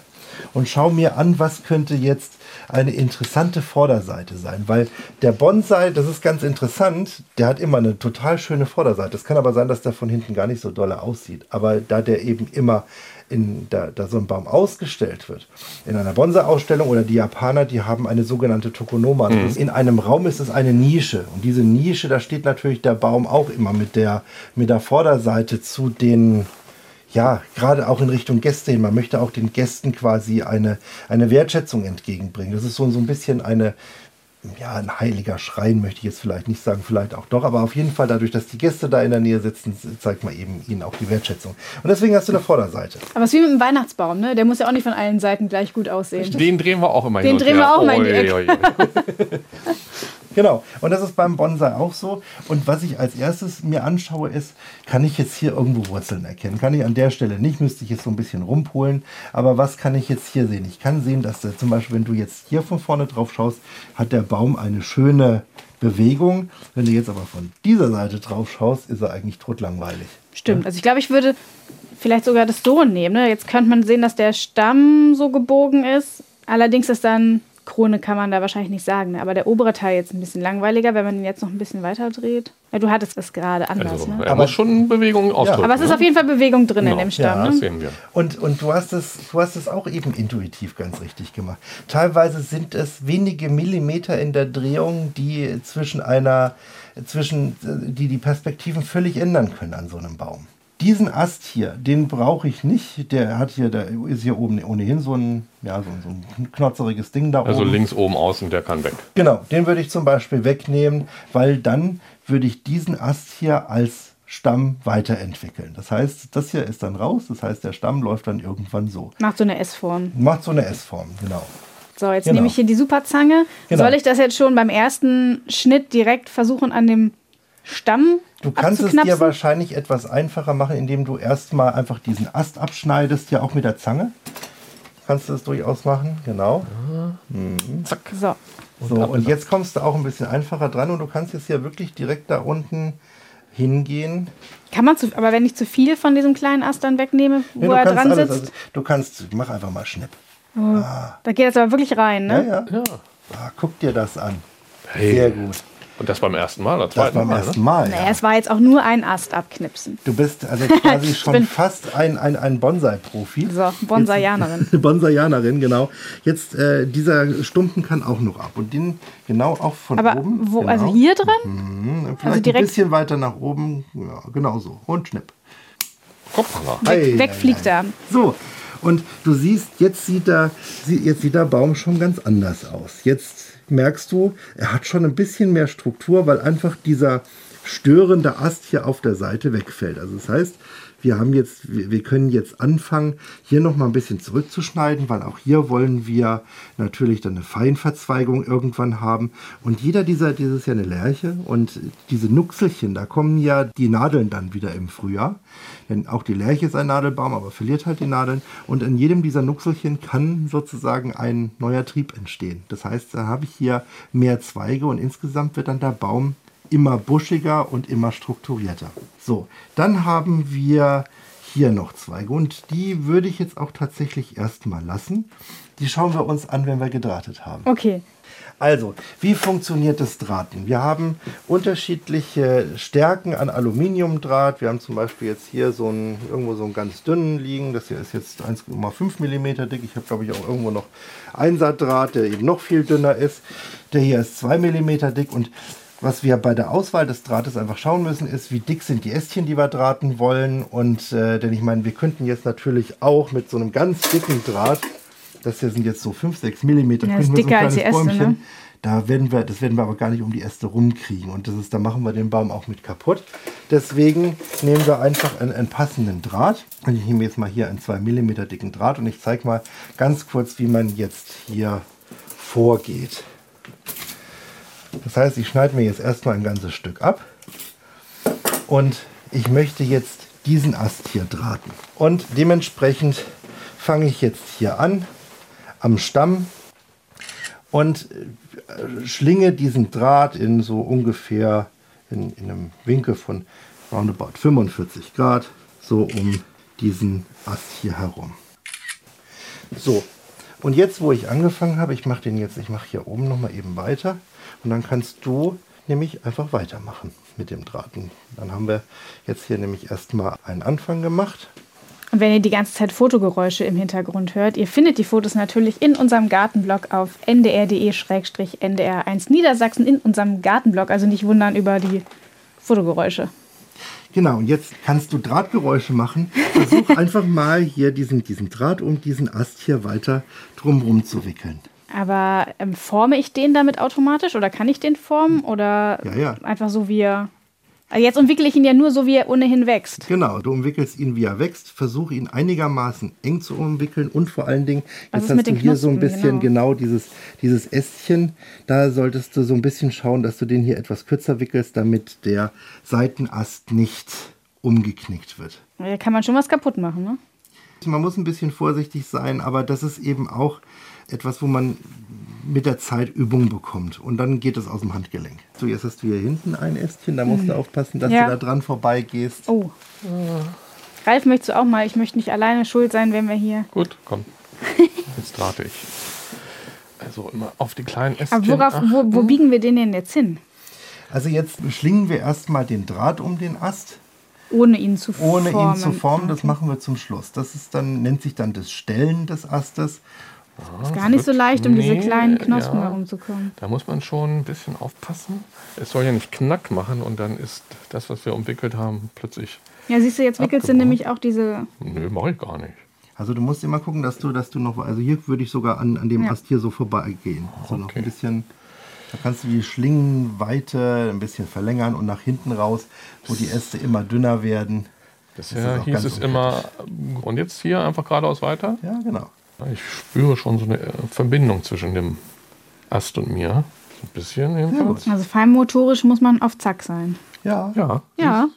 und schaue mir an, was könnte jetzt eine interessante Vorderseite sein. Weil der Bonsai, das ist ganz interessant, der hat immer eine total schöne Vorderseite. Es kann aber sein, dass der von hinten gar nicht so dolle aussieht. Aber da der eben immer in, da, da so ein Baum ausgestellt wird, in einer Bonsai-Ausstellung oder die Japaner, die haben eine sogenannte Tokonoma. Ist- In einem Raum ist es eine Nische. Und diese Nische, da steht natürlich der Baum auch immer mit der, mit der Vorderseite zu den ja, gerade auch in Richtung Gäste hin. Man möchte auch den Gästen quasi eine, eine Wertschätzung entgegenbringen. Das ist so, so ein bisschen eine, ja, ein heiliger Schrein möchte ich jetzt vielleicht nicht sagen, vielleicht auch doch, aber auf jeden Fall dadurch, dass die Gäste da in der Nähe sitzen, zeigt man eben ihnen auch die Wertschätzung. Und deswegen hast du eine Vorderseite. Aber es ist wie mit dem Weihnachtsbaum, ne? Der muss ja auch nicht von allen Seiten gleich gut aussehen. Den drehen wir auch immer Den hin und drehen wir auch mal in die Oi, Ecke. oi, oi. Genau. Und das ist beim Bonsai auch so. Und was ich als erstes mir anschaue, ist, kann ich jetzt hier irgendwo Wurzeln erkennen? Kann ich an der Stelle nicht, müsste ich jetzt so ein bisschen rumpolen. Aber was kann ich jetzt hier sehen? Ich kann sehen, dass der, zum Beispiel, wenn du jetzt hier von vorne drauf schaust, hat der Baum eine schöne Bewegung. Wenn du jetzt aber von dieser Seite drauf schaust, ist er eigentlich totlangweilig. Stimmt. Also ich glaube, ich würde vielleicht sogar das so nehmen. Ne? Jetzt könnte man sehen, dass der Stamm so gebogen ist. Allerdings ist dann Krone kann man da wahrscheinlich nicht sagen. Ne? Aber der obere Teil jetzt ein bisschen langweiliger, wenn man ihn jetzt noch ein bisschen weiter dreht. Ja, du hattest es gerade anders. Also, ne? er Aber- muss schon Bewegungen ausdrücken. Aber es ist ne? auf jeden Fall Bewegung drin in Genau. dem Stamm. Ja, Das ne? sehen wir. Und, und du, hast es, du hast es auch eben intuitiv ganz richtig gemacht. Teilweise sind es wenige Millimeter in der Drehung, die zwischen einer, zwischen, äh, die die Perspektiven völlig ändern können an so einem Baum. Diesen Ast hier, den brauche ich nicht. Der hat hier, der ist hier oben ohnehin so ein, ja, so, so ein knotzeriges Ding da Also oben. links oben außen, der kann weg. Genau, den würde ich zum Beispiel wegnehmen, weil dann würde ich diesen Ast hier als Stamm weiterentwickeln. Das heißt, das hier ist dann raus, das heißt, der Stamm läuft dann irgendwann so. Macht so eine S-Form. Macht so eine S-Form, genau. So, jetzt Genau. nehme ich hier die Superzange. Genau. Soll ich das jetzt schon beim ersten Schnitt direkt versuchen, an dem Stamm Du kannst es dir wahrscheinlich etwas einfacher machen, indem du erstmal einfach diesen Ast abschneidest, ja auch mit der Zange. Kannst du das durchaus machen, genau. So. So, und jetzt kommst du auch ein bisschen einfacher dran und du kannst jetzt hier wirklich direkt da unten hingehen. Kann man zu, aber wenn ich zu viel von diesem kleinen Ast dann wegnehme, wo Ja, du er dran alles, sitzt, also, du kannst, mach einfach mal Schnipp. da geht das aber wirklich rein, Ja, ne? ja. Ja. Ah, guck dir das an. Hey. Sehr gut. Und das beim ersten Mal oder Das zweiten beim Mal? ersten ne? Mal. Naja, Ja. es war jetzt auch nur ein Ast abknipsen. Du bist also quasi Ich schon fast ein, ein, ein Bonsai-Profi. So, Bonsaianerin. Bonsaianerin, genau. Jetzt, äh, dieser Stumpen kann auch noch ab. Und den genau auch von Aber oben. wo, genau. also hier drin? Vielleicht also direkt- ein bisschen weiter nach oben. Ja, genau so. Und schnipp. Hoppala. Weg, weg ei, fliegt ei. er. So, und du siehst, jetzt sieht, er, sie- jetzt sieht der Baum schon ganz anders aus. Jetzt merkst du, er hat schon ein bisschen mehr Struktur, weil einfach dieser störende Ast hier auf der Seite wegfällt. Also das heißt, wir haben jetzt, wir können jetzt anfangen, hier noch mal ein bisschen zurückzuschneiden, weil auch hier wollen wir natürlich dann eine Feinverzweigung irgendwann haben. Und jeder dieser, dieses ist ja eine Lerche und diese Nuxelchen, da kommen ja die Nadeln dann wieder im Frühjahr. Denn auch die Lerche ist ein Nadelbaum, aber verliert halt die Nadeln. Und in jedem dieser Nuxelchen kann sozusagen ein neuer Trieb entstehen. Das heißt, da habe ich hier mehr Zweige und insgesamt wird dann der Baum immer buschiger und immer strukturierter. So, dann haben wir hier noch Zweige und die würde ich jetzt auch tatsächlich erstmal lassen. Die schauen wir uns an, wenn wir gedrahtet haben. Okay. Also, wie funktioniert das Drahten? Wir haben unterschiedliche Stärken an Aluminiumdraht. Wir haben zum Beispiel jetzt hier so einen, irgendwo so einen ganz dünnen liegen. Das hier ist jetzt 1,5 mm dick. Ich habe, glaube ich, auch irgendwo noch Einsaatdraht, der eben noch viel dünner ist. Der hier ist 2 mm dick und was wir bei der Auswahl des Drahtes einfach schauen müssen, ist, wie dick sind die Ästchen, die wir drahten wollen. Und äh, denn ich meine, wir könnten jetzt natürlich auch mit so einem ganz dicken Draht, das hier sind jetzt so 5, 6 Millimeter, Ja, ist könnten wir so dicker als die Äste, ne? Bäumchen, da werden wir, das werden wir aber gar nicht um die Äste rumkriegen. Und das ist, da machen wir den Baum auch mit kaputt. Deswegen nehmen wir einfach einen, einen passenden Draht. Und ich nehme jetzt mal hier einen 2 mm dicken Draht und ich zeige mal ganz kurz, wie man jetzt hier vorgeht. Das heißt, ich schneide mir jetzt erstmal ein ganzes Stück ab. Und ich möchte jetzt diesen Ast hier drahten. Und dementsprechend fange ich jetzt hier an am Stamm und äh, schlinge diesen Draht in so ungefähr in, in einem Winkel von roundabout 45 Grad so um diesen Ast hier herum. So, und jetzt, wo ich angefangen habe, ich mache den jetzt, ich mache hier oben noch mal eben weiter und dann kannst du nämlich einfach weitermachen mit dem Drahten. Dann haben wir jetzt hier nämlich erstmal einen Anfang gemacht. Und wenn ihr die ganze Zeit Fotogeräusche im Hintergrund hört, ihr findet die Fotos natürlich in unserem Gartenblog auf ndr.de-ndr1 Niedersachsen in unserem Gartenblog. Also nicht wundern über die Fotogeräusche. Genau, und jetzt kannst du Drahtgeräusche machen. Versuch einfach mal hier diesen, diesen Draht um diesen Ast hier weiter drumherum zu wickeln. Aber ähm, forme ich den damit automatisch oder kann ich den formen oder Ja, ja. einfach so wie er. Also jetzt umwickle ich ihn ja nur so, wie er ohnehin wächst. Genau, du umwickelst ihn, wie er wächst, versuche ihn einigermaßen eng zu umwickeln und vor allen Dingen, Was jetzt hast du hier so ein Knospen? bisschen Genau. genau, dieses, dieses Ästchen, da solltest du so ein bisschen schauen, dass du den hier etwas kürzer wickelst, damit der Seitenast nicht umgeknickt wird. Da kann man schon was kaputt machen, ne? Man muss ein bisschen vorsichtig sein, aber das ist eben auch etwas, wo man mit der Zeit Übung bekommt. Und dann geht es aus dem Handgelenk. So, jetzt hast du hier hinten ein Ästchen, da musst du aufpassen, dass Mhm. Ja. du da dran vorbeigehst. Oh. Ralf, möchtest du auch mal? Ich möchte nicht alleine schuld sein, wenn wir hier. Gut, komm. Jetzt drahte ich. Also immer auf die kleinen Ästchen. Aber worauf, wo, wo biegen wir den denn jetzt hin? Also jetzt schlingen wir erstmal den Draht um den Ast. Ohne ihn zu ohne formen. ihn zu formen. Das machen wir zum Schluss. Das ist dann, nennt sich dann das Stellen des Astes. Ist gar nicht so leicht, um diese Nee, kleinen Knospen ja. herumzukommen. Da muss man schon ein bisschen aufpassen. Es soll ja nicht knack machen und dann ist das, was wir umwickelt haben, plötzlich. Ja, siehst du, jetzt wickelst du Abgebaut. nämlich auch diese. Nö, mache ich gar nicht. Also du musst immer gucken, dass du, dass du noch, also hier würde ich sogar an, an dem Ja. Ast hier so vorbeigehen. So noch Okay. ein bisschen, da kannst du die Schlingenweite ein bisschen verlängern und nach hinten raus, wo die Äste immer dünner werden. Bisher hieß ganz es immer, und jetzt hier einfach geradeaus weiter. Ja, genau. Ich spüre schon so eine äh, Verbindung zwischen dem Ast und mir. So ein bisschen jedenfalls. Also feinmotorisch muss man auf Zack sein. Ja, Ja. Ja,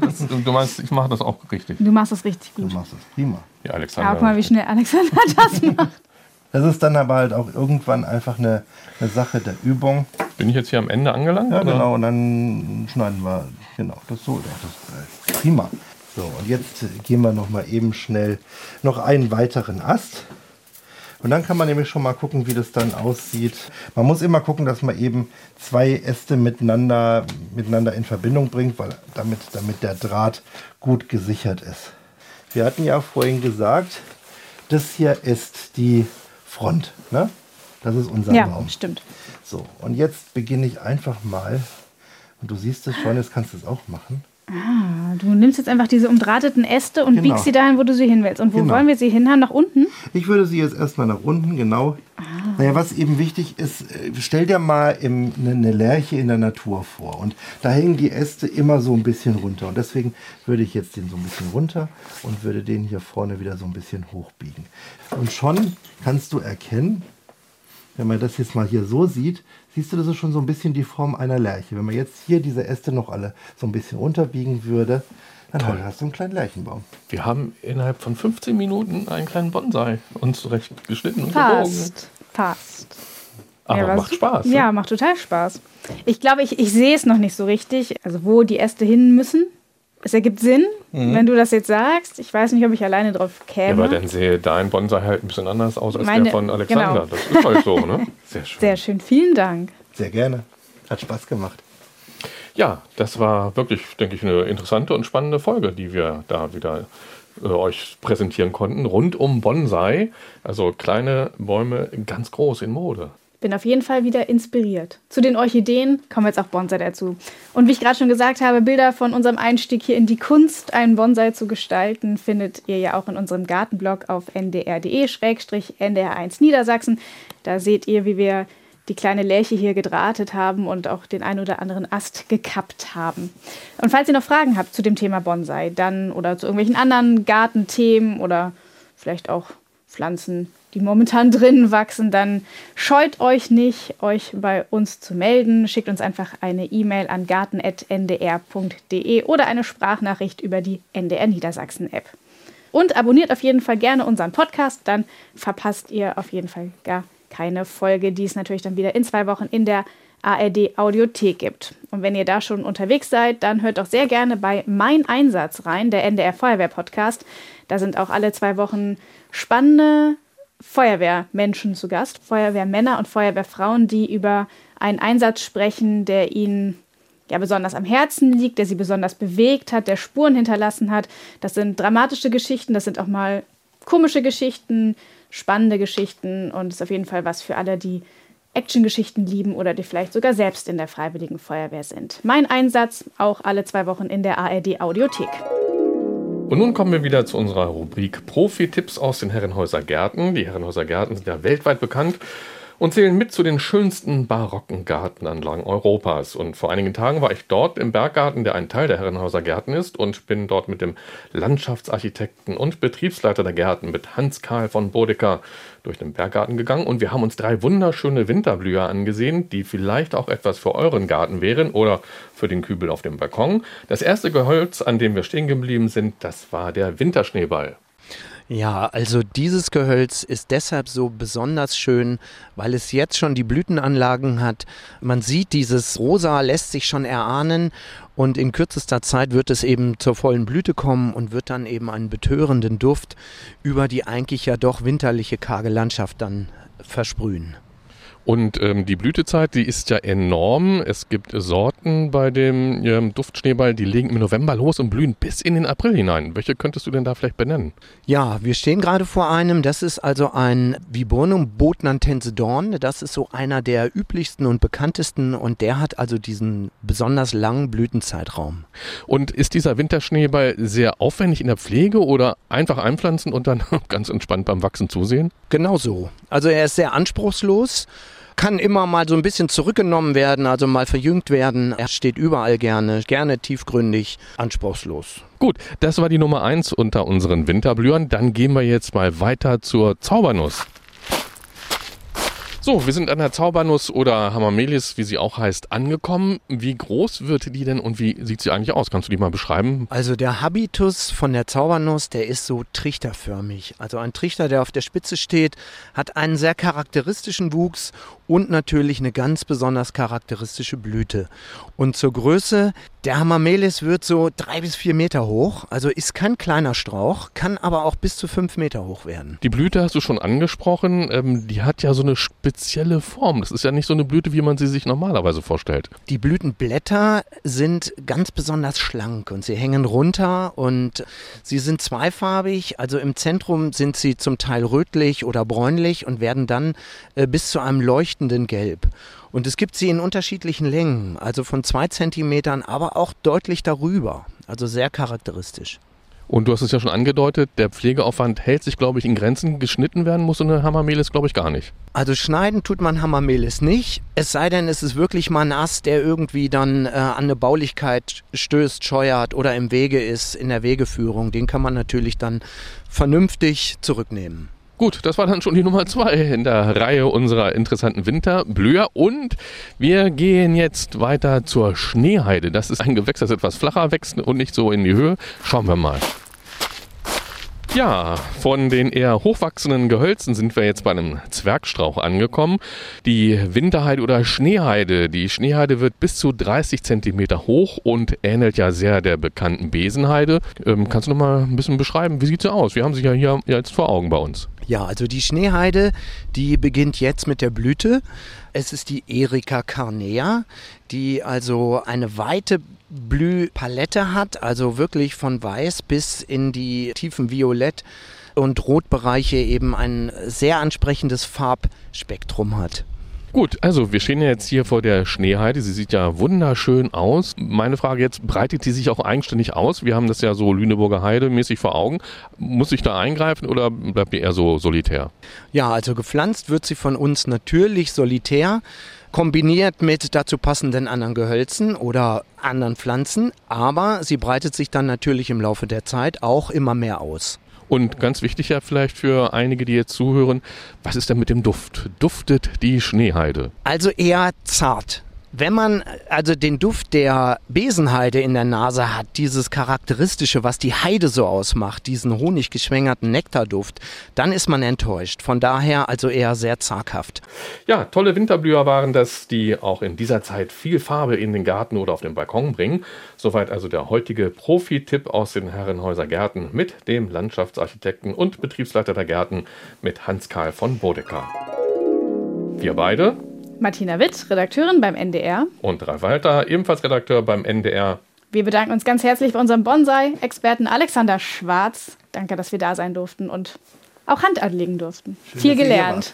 Das, du meinst, ich mache das auch richtig. du machst das richtig du gut. machst das prima. Ja, Ja, Alexander. guck mal, wie schnell Alexander das macht. Das ist dann aber halt auch irgendwann einfach eine, eine Sache der Übung. Bin ich jetzt hier am Ende angelangt? Ja, oder? genau. Und dann schneiden wir, genau, das so. Das ist prima. So, und jetzt gehen wir noch mal eben schnell noch einen weiteren Ast. Und dann kann man nämlich schon mal gucken, wie das dann aussieht. Man muss immer gucken, dass man eben zwei Äste miteinander, miteinander in Verbindung bringt, weil damit, damit der Draht gut gesichert ist. Wir hatten ja vorhin gesagt, das hier ist die Front. Ne? Das ist unser Ja, Baum. stimmt. So, und jetzt beginne ich einfach mal. Und du siehst es schon, jetzt kannst du es auch machen. Ah, Du nimmst jetzt einfach diese umdrahteten Äste und Genau. biegst sie dahin, wo du sie hin willst. Und wo Genau. wollen wir sie hinhaben? Nach unten? Ich würde sie jetzt erstmal nach unten, genau. Ah. Naja, was eben wichtig ist, äh, stell dir mal im, eine, eine Lerche in der Natur vor. Und da hängen die Äste immer so ein bisschen runter. Und deswegen würde ich jetzt den so ein bisschen runter und würde den hier vorne wieder so ein bisschen hochbiegen. Und schon kannst du erkennen, wenn man das jetzt mal hier so sieht, siehst du, das ist schon so ein bisschen die Form einer Lerche. Wenn man jetzt hier diese Äste noch alle so ein bisschen runterbiegen würde, dann hast du einen kleinen Lerchenbaum. Wir haben innerhalb von 15 Minuten einen kleinen Bonsai uns zurecht geschnitten und gebogen. Passt. Passt. Aber Ja, macht. Spaß. ne? Ja, macht total Spaß. Ich glaube, ich, ich sehe es noch nicht so richtig, also wo die Äste hin müssen. Es ergibt Sinn, wenn du das jetzt sagst. Ich weiß nicht, ob ich alleine drauf Ja, käme. aber dann sehe dein Bonsai halt ein bisschen anders aus als Meine- der von Alexander. genau. Das ist halt so, ne? Sehr schön. Sehr schön, vielen Dank. Sehr gerne. Hat Spaß gemacht. Ja, das war wirklich, denke ich, eine interessante und spannende Folge, die wir da wieder äh, euch präsentieren konnten. Rund um Bonsai, also kleine Bäume ganz groß in Mode. Bin auf jeden Fall wieder inspiriert. Zu den Orchideen kommen jetzt auch Bonsai dazu. Und wie ich gerade schon gesagt habe, Bilder von unserem Einstieg hier in die Kunst, einen Bonsai zu gestalten, findet ihr ja auch in unserem Gartenblog auf ndr.de-ndr1 Niedersachsen. Da seht ihr, wie wir die kleine Lärche hier gedrahtet haben und auch den ein oder anderen Ast gekappt haben. Und falls ihr noch Fragen habt zu dem Thema Bonsai, dann oder zu irgendwelchen anderen Gartenthemen oder vielleicht auch Pflanzen, die momentan drinnen wachsen, dann scheut euch nicht, euch bei uns zu melden. Schickt uns einfach eine E-Mail an garten.ndr.de oder eine Sprachnachricht über die NDR Niedersachsen App. Und abonniert auf jeden Fall gerne unseren Podcast, dann verpasst ihr auf jeden Fall gar keine Folge, die es natürlich dann wieder in zwei Wochen in der ARD Audiothek gibt. Und wenn ihr da schon unterwegs seid, dann hört doch sehr gerne bei Mein Einsatz rein, der NDR Feuerwehr Podcast. Da sind auch alle zwei Wochen spannende Feuerwehrmenschen zu Gast, Feuerwehrmänner und Feuerwehrfrauen, die über einen Einsatz sprechen, der ihnen ja besonders am Herzen liegt, der sie besonders bewegt hat, der Spuren hinterlassen hat. Das sind dramatische Geschichten, das sind auch mal komische Geschichten, spannende Geschichten und ist auf jeden Fall was für alle, die Actiongeschichten lieben oder die vielleicht sogar selbst in der Freiwilligen Feuerwehr sind. Mein Einsatz auch alle zwei Wochen in der ARD Audiothek. Und nun kommen wir wieder zu unserer Rubrik Profi-Tipps aus den Herrenhäuser Gärten. Die Herrenhäuser Gärten sind ja weltweit bekannt und zählen mit zu den schönsten barocken Gartenanlagen Europas. Und vor einigen Tagen war ich dort im Berggarten, der ein Teil der Herrenhauser Gärten ist, und bin dort mit dem Landschaftsarchitekten und Betriebsleiter der Gärten, mit Hans-Karl von Bodecker, durch den Berggarten gegangen. Und wir haben uns drei wunderschöne Winterblüher angesehen, die vielleicht auch etwas für euren Garten wären oder für den Kübel auf dem Balkon. Das erste Gehölz, an dem wir stehen geblieben sind, das war der Winterschneeball. Ja, also dieses Gehölz ist deshalb so besonders schön, weil es jetzt schon die Blütenanlagen hat. Man sieht, dieses Rosa lässt sich schon erahnen und in kürzester Zeit wird es eben zur vollen Blüte kommen und wird dann eben einen betörenden Duft über die eigentlich ja doch winterliche karge Landschaft dann versprühen. Und ähm, die Blütezeit, die ist ja enorm. Es gibt Sorten bei dem ähm, Duftschneeball, die legen im November los und blühen bis in den April hinein. Welche könntest du denn da vielleicht benennen? Ja, wir stehen gerade vor einem. Das ist also ein Viburnum botnantense Dorn. Das ist so einer der üblichsten und bekanntesten und der hat also diesen besonders langen Blütenzeitraum. Und ist dieser Winterschneeball sehr aufwendig in der Pflege oder einfach einpflanzen und dann ganz entspannt beim Wachsen zusehen? Genau so. Also er ist sehr anspruchslos kann immer mal so ein bisschen zurückgenommen werden, also mal verjüngt werden. Er steht überall gerne, gerne tiefgründig, anspruchslos. Gut, das war die Nummer 1 unter unseren Winterblühern. Dann gehen wir jetzt mal weiter zur Zaubernuss. So, wir sind an der Zaubernuss oder Hamamelis, wie sie auch heißt, angekommen. Wie groß wird die denn und wie sieht sie eigentlich aus? Kannst du die mal beschreiben? Also der Habitus von der Zaubernuss, der ist so trichterförmig. Also ein Trichter, der auf der Spitze steht, hat einen sehr charakteristischen Wuchs und natürlich eine ganz besonders charakteristische Blüte. Und zur Größe, der Hamamelis wird so drei bis vier Meter hoch, also ist kein kleiner Strauch, kann aber auch bis zu fünf Meter hoch werden. Die Blüte hast du schon angesprochen, ähm, die hat ja so eine spezielle Form. Das ist ja nicht so eine Blüte, wie man sie sich normalerweise vorstellt. Die Blütenblätter sind ganz besonders schlank und sie hängen runter und sie sind zweifarbig. Also im Zentrum sind sie zum Teil rötlich oder bräunlich und werden dann äh, bis zu einem leuchtenden Gelb. Und es gibt sie in unterschiedlichen Längen, also von zwei Zentimetern, aber auch deutlich darüber. Also sehr charakteristisch. Und du hast es ja schon angedeutet, der Pflegeaufwand hält sich, glaube ich, in Grenzen. Geschnitten werden muss so eine Hammermelis, glaube ich, gar nicht. Also schneiden tut man Hammermelis nicht. Es sei denn, es ist wirklich mal ein Ast, der irgendwie dann äh, an eine Baulichkeit stößt, scheuert oder im Wege ist, in der Wegeführung. Den kann man natürlich dann vernünftig zurücknehmen. Gut, das war dann schon die Nummer zwei in der Reihe unserer interessanten Winterblüher. Und wir gehen jetzt weiter zur Schneeheide. Das ist ein Gewächs, das etwas flacher wächst und nicht so in die Höhe. Schauen wir mal. Ja, von den eher hochwachsenden Gehölzen sind wir jetzt bei einem Zwergstrauch angekommen. Die Winterheide oder Schneeheide. Die Schneeheide wird bis zu 30 Zentimeter hoch und ähnelt ja sehr der bekannten Besenheide. Ähm, kannst du noch mal ein bisschen beschreiben, wie sieht sie aus? Wir haben sie ja hier jetzt vor Augen bei uns. Ja, also die Schneeheide, die beginnt jetzt mit der Blüte. Es ist die Erika carnea, die also eine weite Blühpalette hat, also wirklich von weiß bis in die tiefen Violett- und Rotbereiche eben ein sehr ansprechendes Farbspektrum hat. Gut, also wir stehen ja jetzt hier vor der Schneeheide. Sie sieht ja wunderschön aus. Meine Frage jetzt, breitet die sich auch eigenständig aus? Wir haben das ja so Lüneburger Heide mäßig vor Augen. Muss ich da eingreifen oder bleibt die eher so solitär? Ja, also gepflanzt wird sie von uns natürlich solitär kombiniert mit dazu passenden anderen Gehölzen oder anderen Pflanzen, aber sie breitet sich dann natürlich im Laufe der Zeit auch immer mehr aus. Und ganz wichtig ja vielleicht für einige, die jetzt zuhören, was ist denn mit dem Duft? Duftet die Schneeheide? Also eher zart. Wenn man also den Duft der Besenheide in der Nase hat, dieses charakteristische, was die Heide so ausmacht, diesen honiggeschwängerten Nektarduft, dann ist man enttäuscht. Von daher also eher sehr zaghaft. Ja, tolle Winterblüher waren das, die auch in dieser Zeit viel Farbe in den Garten oder auf den Balkon bringen. Soweit also der heutige Profi-Tipp aus den Herrenhäuser Gärten mit dem Landschaftsarchitekten und Betriebsleiter der Gärten mit Hans-Karl von Bodecker. Wir beide Martina Witt, Redakteurin beim NDR. Und Ralf Walter, ebenfalls Redakteur beim NDR. Wir bedanken uns ganz herzlich bei unserem Bonsai-Experten Alexander Schwarz. Danke, dass wir da sein durften und auch Hand anlegen durften. Schön, Viel gelernt.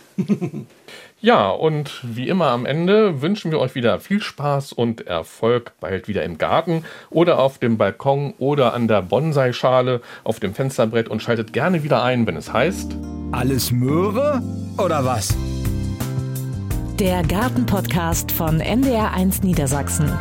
Ja, und wie immer am Ende wünschen wir euch wieder viel Spaß und Erfolg bald wieder im Garten oder auf dem Balkon oder an der Bonsai-Schale auf dem Fensterbrett und schaltet gerne wieder ein, wenn es heißt Alles Möhre oder was? Der Gartenpodcast von NDR1 Niedersachsen.